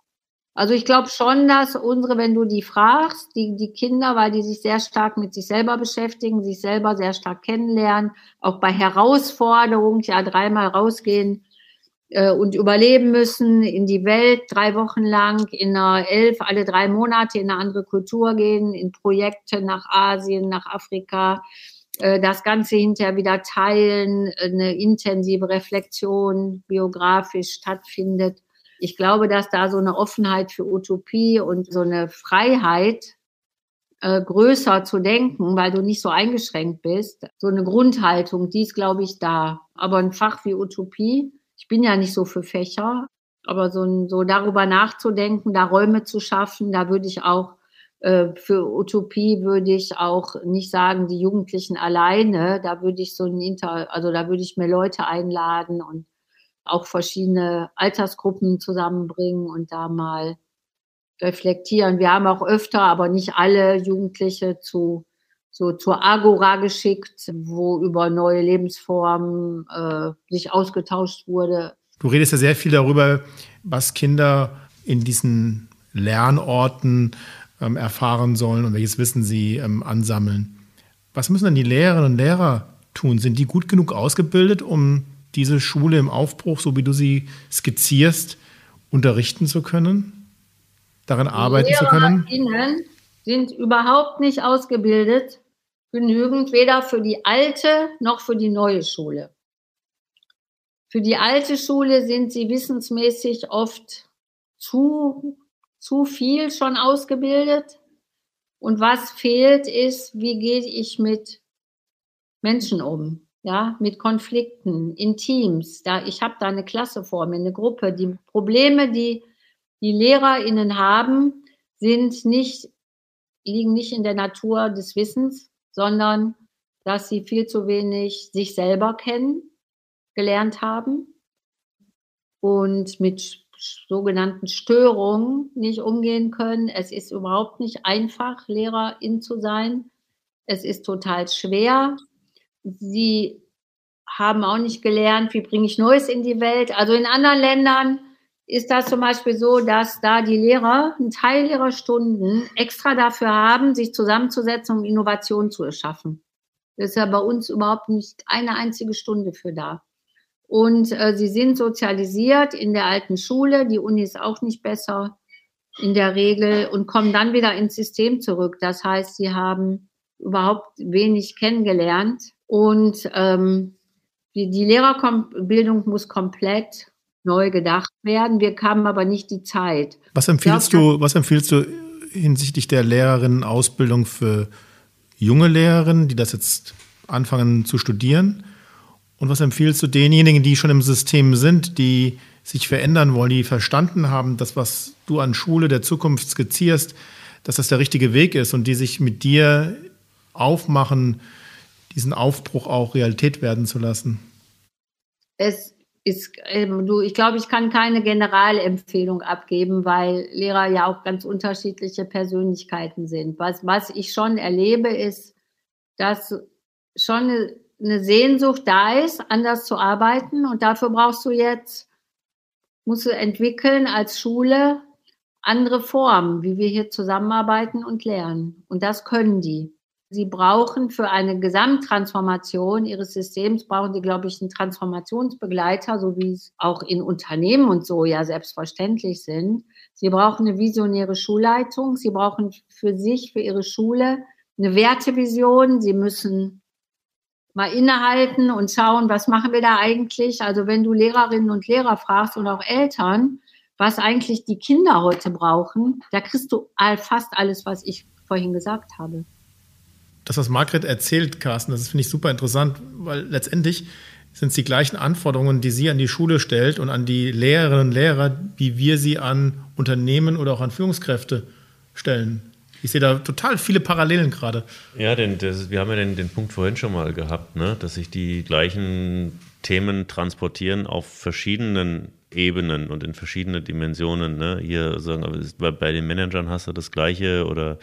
Also ich glaube schon, dass unsere, wenn du die fragst, die, die Kinder, weil die sich sehr stark mit sich selber beschäftigen, sich selber sehr stark kennenlernen, auch bei Herausforderungen, ja, dreimal rausgehen und überleben müssen, in die Welt drei Wochen lang, in einer elf, alle drei Monate in eine andere Kultur gehen, in Projekte nach Asien, nach Afrika, äh, das Ganze hinterher wieder teilen, eine intensive Reflexion biografisch stattfindet ich glaube, dass da so eine Offenheit für Utopie und so eine Freiheit äh, größer zu denken, weil du nicht so eingeschränkt bist, so eine Grundhaltung, die ist, glaube ich, da. Aber ein Fach wie Utopie, bin ja nicht so für Fächer, aber so, so darüber nachzudenken, da Räume zu schaffen, da würde ich auch äh, für Utopie würde ich auch nicht sagen, die Jugendlichen alleine. Da würde ich so ein Inter, also da würde ich mir Leute einladen und auch verschiedene Altersgruppen zusammenbringen und da mal reflektieren. Wir haben auch öfter, aber nicht alle Jugendliche zu so zur Agora geschickt, wo über neue Lebensformen äh, sich ausgetauscht wurde. Du redest ja sehr viel darüber, was Kinder in diesen Lernorten ähm, erfahren sollen und welches Wissen sie ähm, ansammeln. Was müssen denn die Lehrerinnen und Lehrer tun? Sind die gut genug ausgebildet, um diese Schule im Aufbruch, so wie du sie skizzierst, unterrichten zu können, daran arbeiten zu können? sind überhaupt nicht ausgebildet, genügend weder für die alte noch für die neue Schule. Für die alte Schule sind sie wissensmäßig oft zu, zu viel schon ausgebildet. Und was fehlt ist, wie gehe ich mit Menschen um? ja, mit Konflikten in Teams. Da, ich habe da eine Klasse vor mir, eine Gruppe. Die Probleme, die die LehrerInnen haben, sind nicht, liegen nicht in der Natur des Wissens, sondern dass sie viel zu wenig sich selber kennen, gelernt haben und mit sogenannten Störungen nicht umgehen können. Es ist überhaupt nicht einfach, Lehrerin zu sein. Es ist total schwer. Sie haben auch nicht gelernt, wie bringe ich Neues in die Welt. Also in anderen Ländern ist das zum Beispiel so, dass da die Lehrer einen Teil ihrer Stunden extra dafür haben, sich zusammenzusetzen, um Innovation zu erschaffen. Das ist ja bei uns überhaupt nicht eine einzige Stunde für da. Und äh, sie sind sozialisiert in der alten Schule, die Uni ist auch nicht besser in der Regel und kommen dann wieder ins System zurück. Das heißt, sie haben überhaupt wenig kennengelernt und ähm, die, die Lehrerbildung muss komplett neu gedacht werden. Wir haben aber nicht die Zeit. Was empfiehlst glaub, du, was empfiehlst du hinsichtlich der Lehrerinnenausbildung für junge Lehrerinnen, die das jetzt anfangen zu studieren? Und was empfiehlst du denjenigen, die schon im System sind, die sich verändern wollen, die verstanden haben, dass was du an Schule der Zukunft skizzierst, dass das der richtige Weg ist und die sich mit dir aufmachen, diesen Aufbruch auch Realität werden zu lassen? Es ist, ähm, du, ich glaube, ich kann keine Generalempfehlung abgeben, weil Lehrer ja auch ganz unterschiedliche Persönlichkeiten sind. Was, was ich schon erlebe, ist, dass schon eine, eine Sehnsucht da ist, anders zu arbeiten. Und dafür brauchst du jetzt, musst du entwickeln als Schule andere Formen, wie wir hier zusammenarbeiten und lernen. Und das können die. Sie brauchen für eine Gesamttransformation Ihres Systems, brauchen Sie, glaube ich, einen Transformationsbegleiter, so wie es auch in Unternehmen und so ja selbstverständlich sind. Sie brauchen eine visionäre Schulleitung. Sie brauchen für sich, für Ihre Schule eine Wertevision. Sie müssen mal innehalten und schauen, was machen wir da eigentlich? Also wenn du Lehrerinnen und Lehrer fragst und auch Eltern, was eigentlich die Kinder heute brauchen, da kriegst du fast alles, was ich vorhin gesagt habe das, was Margret erzählt, Carsten, das finde ich super interessant, weil letztendlich sind es die gleichen Anforderungen, die sie an die Schule stellt und an die Lehrerinnen und Lehrer, wie wir sie an Unternehmen oder auch an Führungskräfte stellen. Ich sehe da total viele Parallelen gerade. Ja, denn das, wir haben ja den, den Punkt vorhin schon mal gehabt, ne? dass sich die gleichen Themen transportieren auf verschiedenen Ebenen und in verschiedene Dimensionen. Ne? Hier sagen, bei den Managern hast du das Gleiche oder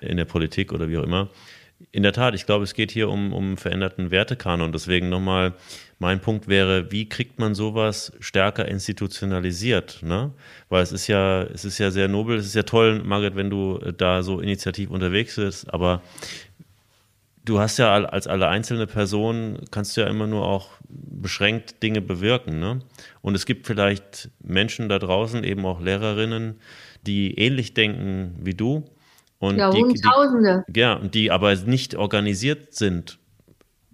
in der Politik oder wie auch immer. In der Tat, ich glaube, es geht hier um, um veränderten Wertekanon. Deswegen nochmal, mein Punkt wäre, wie kriegt man sowas stärker institutionalisiert? Ne? Weil es ist ja, es ist ja sehr nobel, es ist ja toll, Margret, wenn du da so initiativ unterwegs bist, aber du hast ja als alle einzelne Person, kannst du ja immer nur auch beschränkt Dinge bewirken. Ne? Und es gibt vielleicht Menschen da draußen, eben auch Lehrerinnen, die ähnlich denken wie du und ja, die, Hunderttausende. Die, ja, die aber nicht organisiert sind.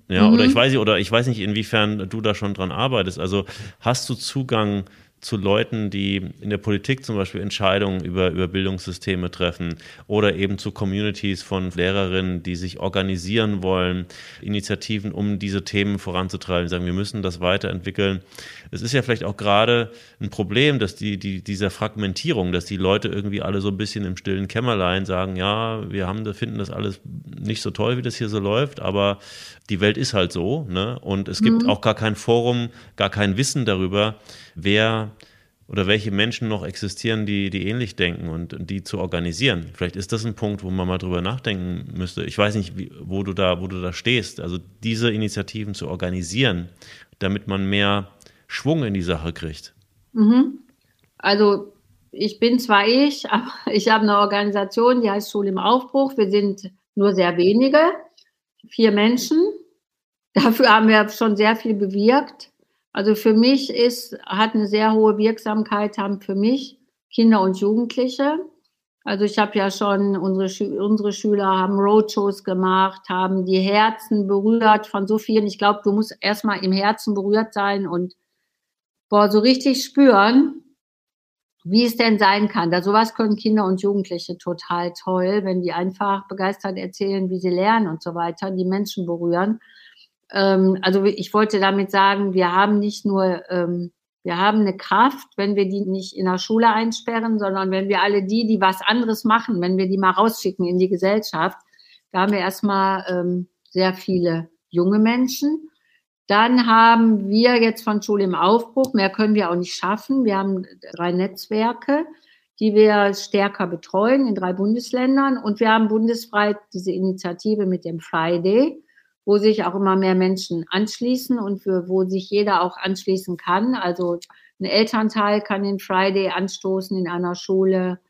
Ja, mhm. oder ich weiß nicht, oder ich weiß nicht, inwiefern du da schon dran arbeitest. Also hast du Zugang zu Leuten, die in der Politik zum Beispiel Entscheidungen über, über Bildungssysteme treffen oder eben zu Communities von Lehrerinnen, die sich organisieren wollen, Initiativen, um diese Themen voranzutreiben, die sagen, wir müssen das weiterentwickeln. Es ist ja vielleicht auch gerade ein Problem, dass die, die, dieser Fragmentierung, dass die Leute irgendwie alle so ein bisschen im stillen Kämmerlein sagen, ja, wir haben, finden das alles nicht so toll, wie das hier so läuft, aber die Welt ist halt so, ne? Und es gibt mhm. auch gar kein Forum, gar kein Wissen darüber, wer oder welche Menschen noch existieren, die, die ähnlich denken und, die zu organisieren. Vielleicht ist das ein Punkt, wo man mal drüber nachdenken müsste. Ich weiß nicht, wie, wo du da, wo du da stehst. Also diese Initiativen zu organisieren, damit man mehr Schwung in die Sache kriegt. Mhm. Also ich bin zwar ich, aber ich habe eine Organisation, die heißt Schule im Aufbruch. Wir sind nur sehr wenige, vier Menschen. Dafür haben wir schon sehr viel bewirkt. Also für mich ist, hat eine sehr hohe Wirksamkeit, haben für mich Kinder und Jugendliche. Also ich habe ja schon, unsere, unsere Schüler haben Roadshows gemacht, haben die Herzen berührt von so vielen. Ich glaube, du musst erstmal im Herzen berührt sein und boah, so richtig spüren, wie es denn sein kann. Da sowas können Kinder und Jugendliche total toll, wenn die einfach begeistert erzählen, wie sie lernen und so weiter, die Menschen berühren. Ähm, also ich wollte damit sagen, wir haben nicht nur, ähm, wir haben eine Kraft, wenn wir die nicht in der Schule einsperren, sondern wenn wir alle die, die was anderes machen, wenn wir die mal rausschicken in die Gesellschaft, da haben wir erstmal ähm, sehr viele junge Menschen. Dann haben wir jetzt von Schule im Aufbruch, mehr können wir auch nicht schaffen. Wir haben drei Netzwerke, die wir stärker betreuen in drei Bundesländern. Und wir haben bundesweit diese Initiative mit dem Friday wo sich auch immer mehr Menschen anschließen und für, wo sich jeder auch anschließen kann. Also ein Elternteil kann den Friday anstoßen in einer Schule,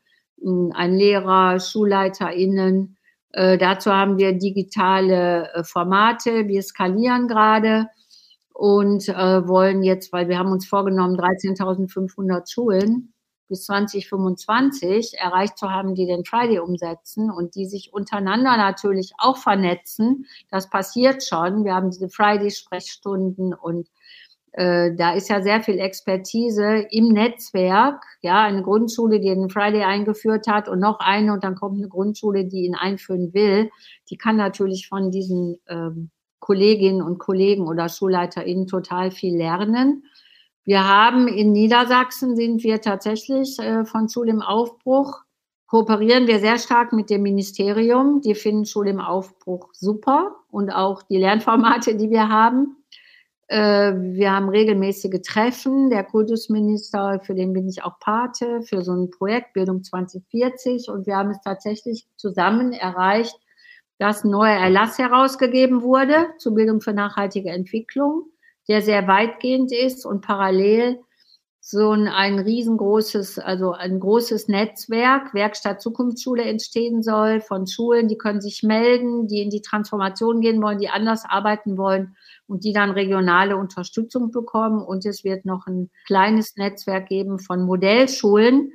ein Lehrer, SchulleiterInnen. Äh, dazu haben wir digitale äh, Formate. Wir skalieren gerade und äh, wollen jetzt, weil wir haben uns vorgenommen, 13.500 Schulen bis 2025 erreicht zu haben, die den Friday umsetzen und die sich untereinander natürlich auch vernetzen. Das passiert schon. Wir haben diese Friday-Sprechstunden und äh, da ist ja sehr viel Expertise im Netzwerk. Ja, eine Grundschule, die den Friday eingeführt hat und noch eine und dann kommt eine Grundschule, die ihn einführen will. Die kann natürlich von diesen ähm, Kolleginnen und Kollegen oder SchulleiterInnen total viel lernen. Wir haben in Niedersachsen sind wir tatsächlich äh, von Schule im Aufbruch, kooperieren wir sehr stark mit dem Ministerium. Die finden Schule im Aufbruch super und auch die Lernformate, die wir haben. Äh, wir haben regelmäßige Treffen. Der Kultusminister, für den bin ich auch Pate, für so ein Projekt Bildung 2040. Und wir haben es tatsächlich zusammen erreicht, dass ein neuer Erlass herausgegeben wurde zur Bildung für nachhaltige Entwicklung der sehr weitgehend ist und parallel so ein, ein riesengroßes, also ein großes Netzwerk, Werkstatt Zukunftsschule entstehen soll von Schulen, die können sich melden, die in die Transformation gehen wollen, die anders arbeiten wollen und die dann regionale Unterstützung bekommen. Und es wird noch ein kleines Netzwerk geben von Modellschulen,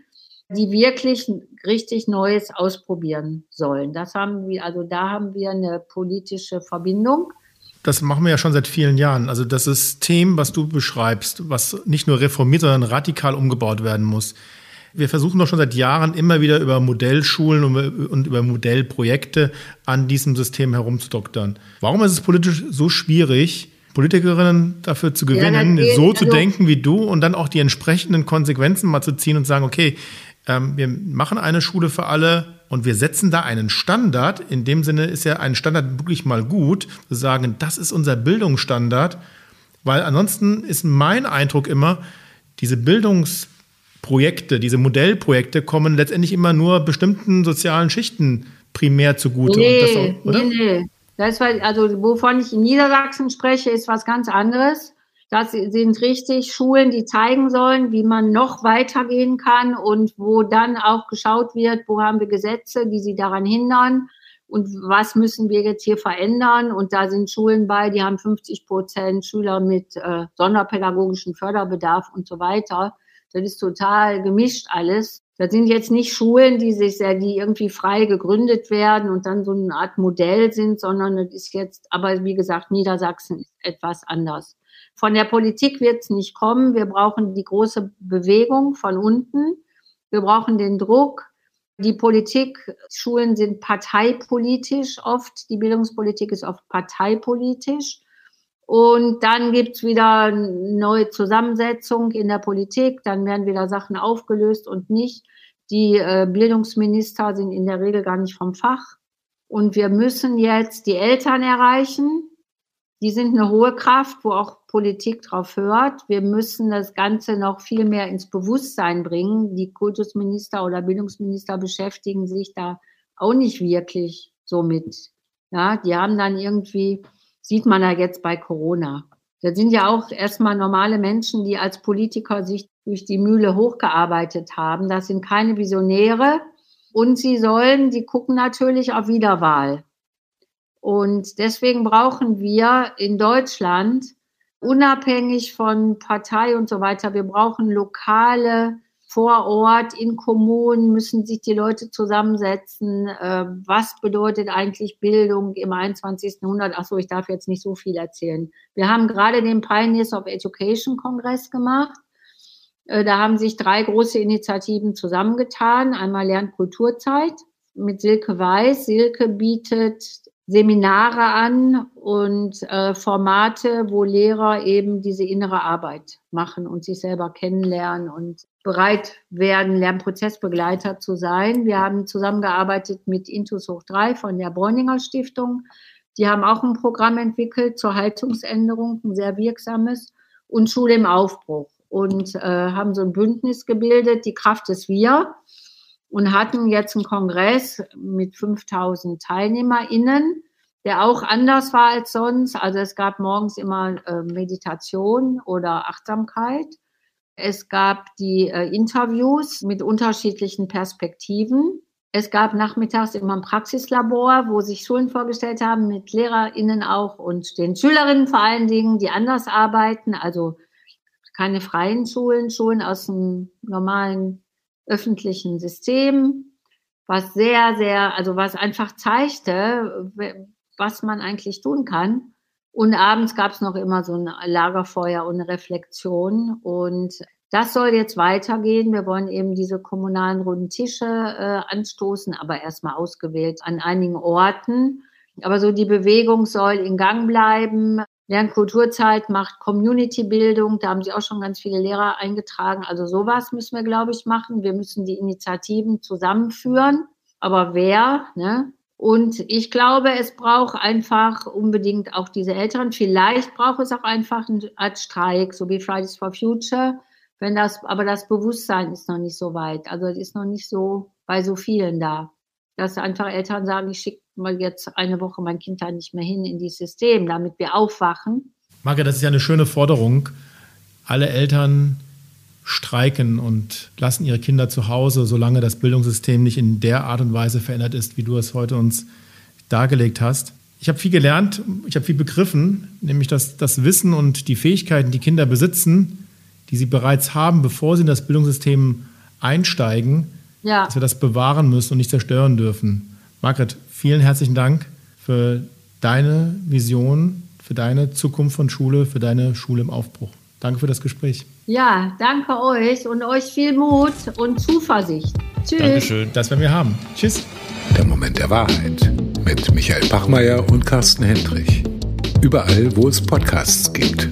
die wirklich richtig Neues ausprobieren sollen. Das haben wir, also da haben wir eine politische Verbindung das machen wir ja schon seit vielen Jahren. Also das System, was du beschreibst, was nicht nur reformiert, sondern radikal umgebaut werden muss. Wir versuchen doch schon seit Jahren immer wieder über Modellschulen und über Modellprojekte an diesem System herumzudoktern. Warum ist es politisch so schwierig, Politikerinnen dafür zu gewinnen, ja, so zu also denken wie du und dann auch die entsprechenden Konsequenzen mal zu ziehen und sagen, okay, ähm, wir machen eine Schule für alle und wir setzen da einen Standard. In dem Sinne ist ja ein Standard wirklich mal gut, zu sagen, das ist unser Bildungsstandard, weil ansonsten ist mein Eindruck immer, diese Bildungsprojekte, diese Modellprojekte kommen letztendlich immer nur bestimmten sozialen Schichten primär zugute. Nee, das, oder? nee, nee. Das war, also wovon ich in Niedersachsen spreche, ist was ganz anderes. Das sind richtig Schulen, die zeigen sollen, wie man noch weitergehen kann und wo dann auch geschaut wird, wo haben wir Gesetze, die sie daran hindern und was müssen wir jetzt hier verändern. Und da sind Schulen bei, die haben 50 Prozent Schüler mit äh, sonderpädagogischem Förderbedarf und so weiter. Das ist total gemischt alles. Das sind jetzt nicht Schulen, die sich sehr, die irgendwie frei gegründet werden und dann so eine Art Modell sind, sondern das ist jetzt, aber wie gesagt, Niedersachsen ist etwas anders. Von der Politik wird es nicht kommen. Wir brauchen die große Bewegung von unten. Wir brauchen den Druck. Die Politik, Schulen sind parteipolitisch oft. Die Bildungspolitik ist oft parteipolitisch. Und dann gibt's wieder neue Zusammensetzung in der Politik. Dann werden wieder Sachen aufgelöst und nicht. Die äh, Bildungsminister sind in der Regel gar nicht vom Fach. Und wir müssen jetzt die Eltern erreichen. Die sind eine hohe Kraft, wo auch Politik drauf hört. Wir müssen das Ganze noch viel mehr ins Bewusstsein bringen. Die Kultusminister oder Bildungsminister beschäftigen sich da auch nicht wirklich so mit. Ja, die haben dann irgendwie, sieht man ja jetzt bei Corona. Das sind ja auch erstmal normale Menschen, die als Politiker sich durch die Mühle hochgearbeitet haben. Das sind keine Visionäre. Und sie sollen, die gucken natürlich auf Wiederwahl. Und deswegen brauchen wir in Deutschland unabhängig von Partei und so weiter. Wir brauchen lokale vor Ort, in Kommunen müssen sich die Leute zusammensetzen. Äh, was bedeutet eigentlich Bildung im 21. Jahrhundert? Achso, ich darf jetzt nicht so viel erzählen. Wir haben gerade den Pioneers of Education Kongress gemacht. Äh, da haben sich drei große Initiativen zusammengetan. Einmal Lernkulturzeit mit Silke Weiß. Silke bietet Seminare an und äh, Formate, wo Lehrer eben diese innere Arbeit machen und sich selber kennenlernen und bereit werden, Lernprozessbegleiter zu sein. Wir haben zusammengearbeitet mit Intus Hoch 3 von der Bräuninger Stiftung. Die haben auch ein Programm entwickelt zur Haltungsänderung, ein sehr wirksames, und Schule im Aufbruch und äh, haben so ein Bündnis gebildet, die Kraft des Wir und hatten jetzt einen Kongress mit 5000 TeilnehmerInnen, der auch anders war als sonst. Also es gab morgens immer äh, Meditation oder Achtsamkeit. Es gab die äh, Interviews mit unterschiedlichen Perspektiven. Es gab nachmittags immer ein Praxislabor, wo sich Schulen vorgestellt haben, mit LehrerInnen auch und den Schülerinnen vor allen Dingen, die anders arbeiten. Also keine freien Schulen, Schulen aus dem normalen öffentlichen System, was sehr, sehr, also was einfach zeigte, was man eigentlich tun kann. Und abends gab es noch immer so ein Lagerfeuer und eine Reflexion. Und das soll jetzt weitergehen. Wir wollen eben diese kommunalen runden Tische äh, anstoßen, aber erstmal ausgewählt an einigen Orten. Aber so die Bewegung soll in Gang bleiben. Lernkulturzeit macht Community-Bildung. Da haben Sie auch schon ganz viele Lehrer eingetragen. Also sowas müssen wir, glaube ich, machen. Wir müssen die Initiativen zusammenführen. Aber wer? Ne? Und ich glaube, es braucht einfach unbedingt auch diese Eltern. Vielleicht braucht es auch einfach eine Art Streik, so wie Fridays for Future. Wenn das, aber das Bewusstsein ist noch nicht so weit. Also es ist noch nicht so bei so vielen da. Dass einfach Eltern sagen, ich schicke mal jetzt eine Woche mein Kind da nicht mehr hin in dieses System, damit wir aufwachen. Marke, das ist ja eine schöne Forderung. Alle Eltern streiken und lassen ihre Kinder zu Hause, solange das Bildungssystem nicht in der Art und Weise verändert ist, wie du es heute uns dargelegt hast. Ich habe viel gelernt, ich habe viel begriffen, nämlich dass das Wissen und die Fähigkeiten, die Kinder besitzen, die sie bereits haben, bevor sie in das Bildungssystem einsteigen, ja. dass wir das bewahren müssen und nicht zerstören dürfen. Margret, vielen herzlichen Dank für deine Vision, für deine Zukunft von Schule, für deine Schule im Aufbruch. Danke für das Gespräch. Ja, danke euch und euch viel Mut und Zuversicht. Tschüss. Dankeschön. Das werden wir haben. Tschüss. Der Moment der Wahrheit mit Michael Bachmeier und Carsten Hendrich. Überall, wo es Podcasts gibt.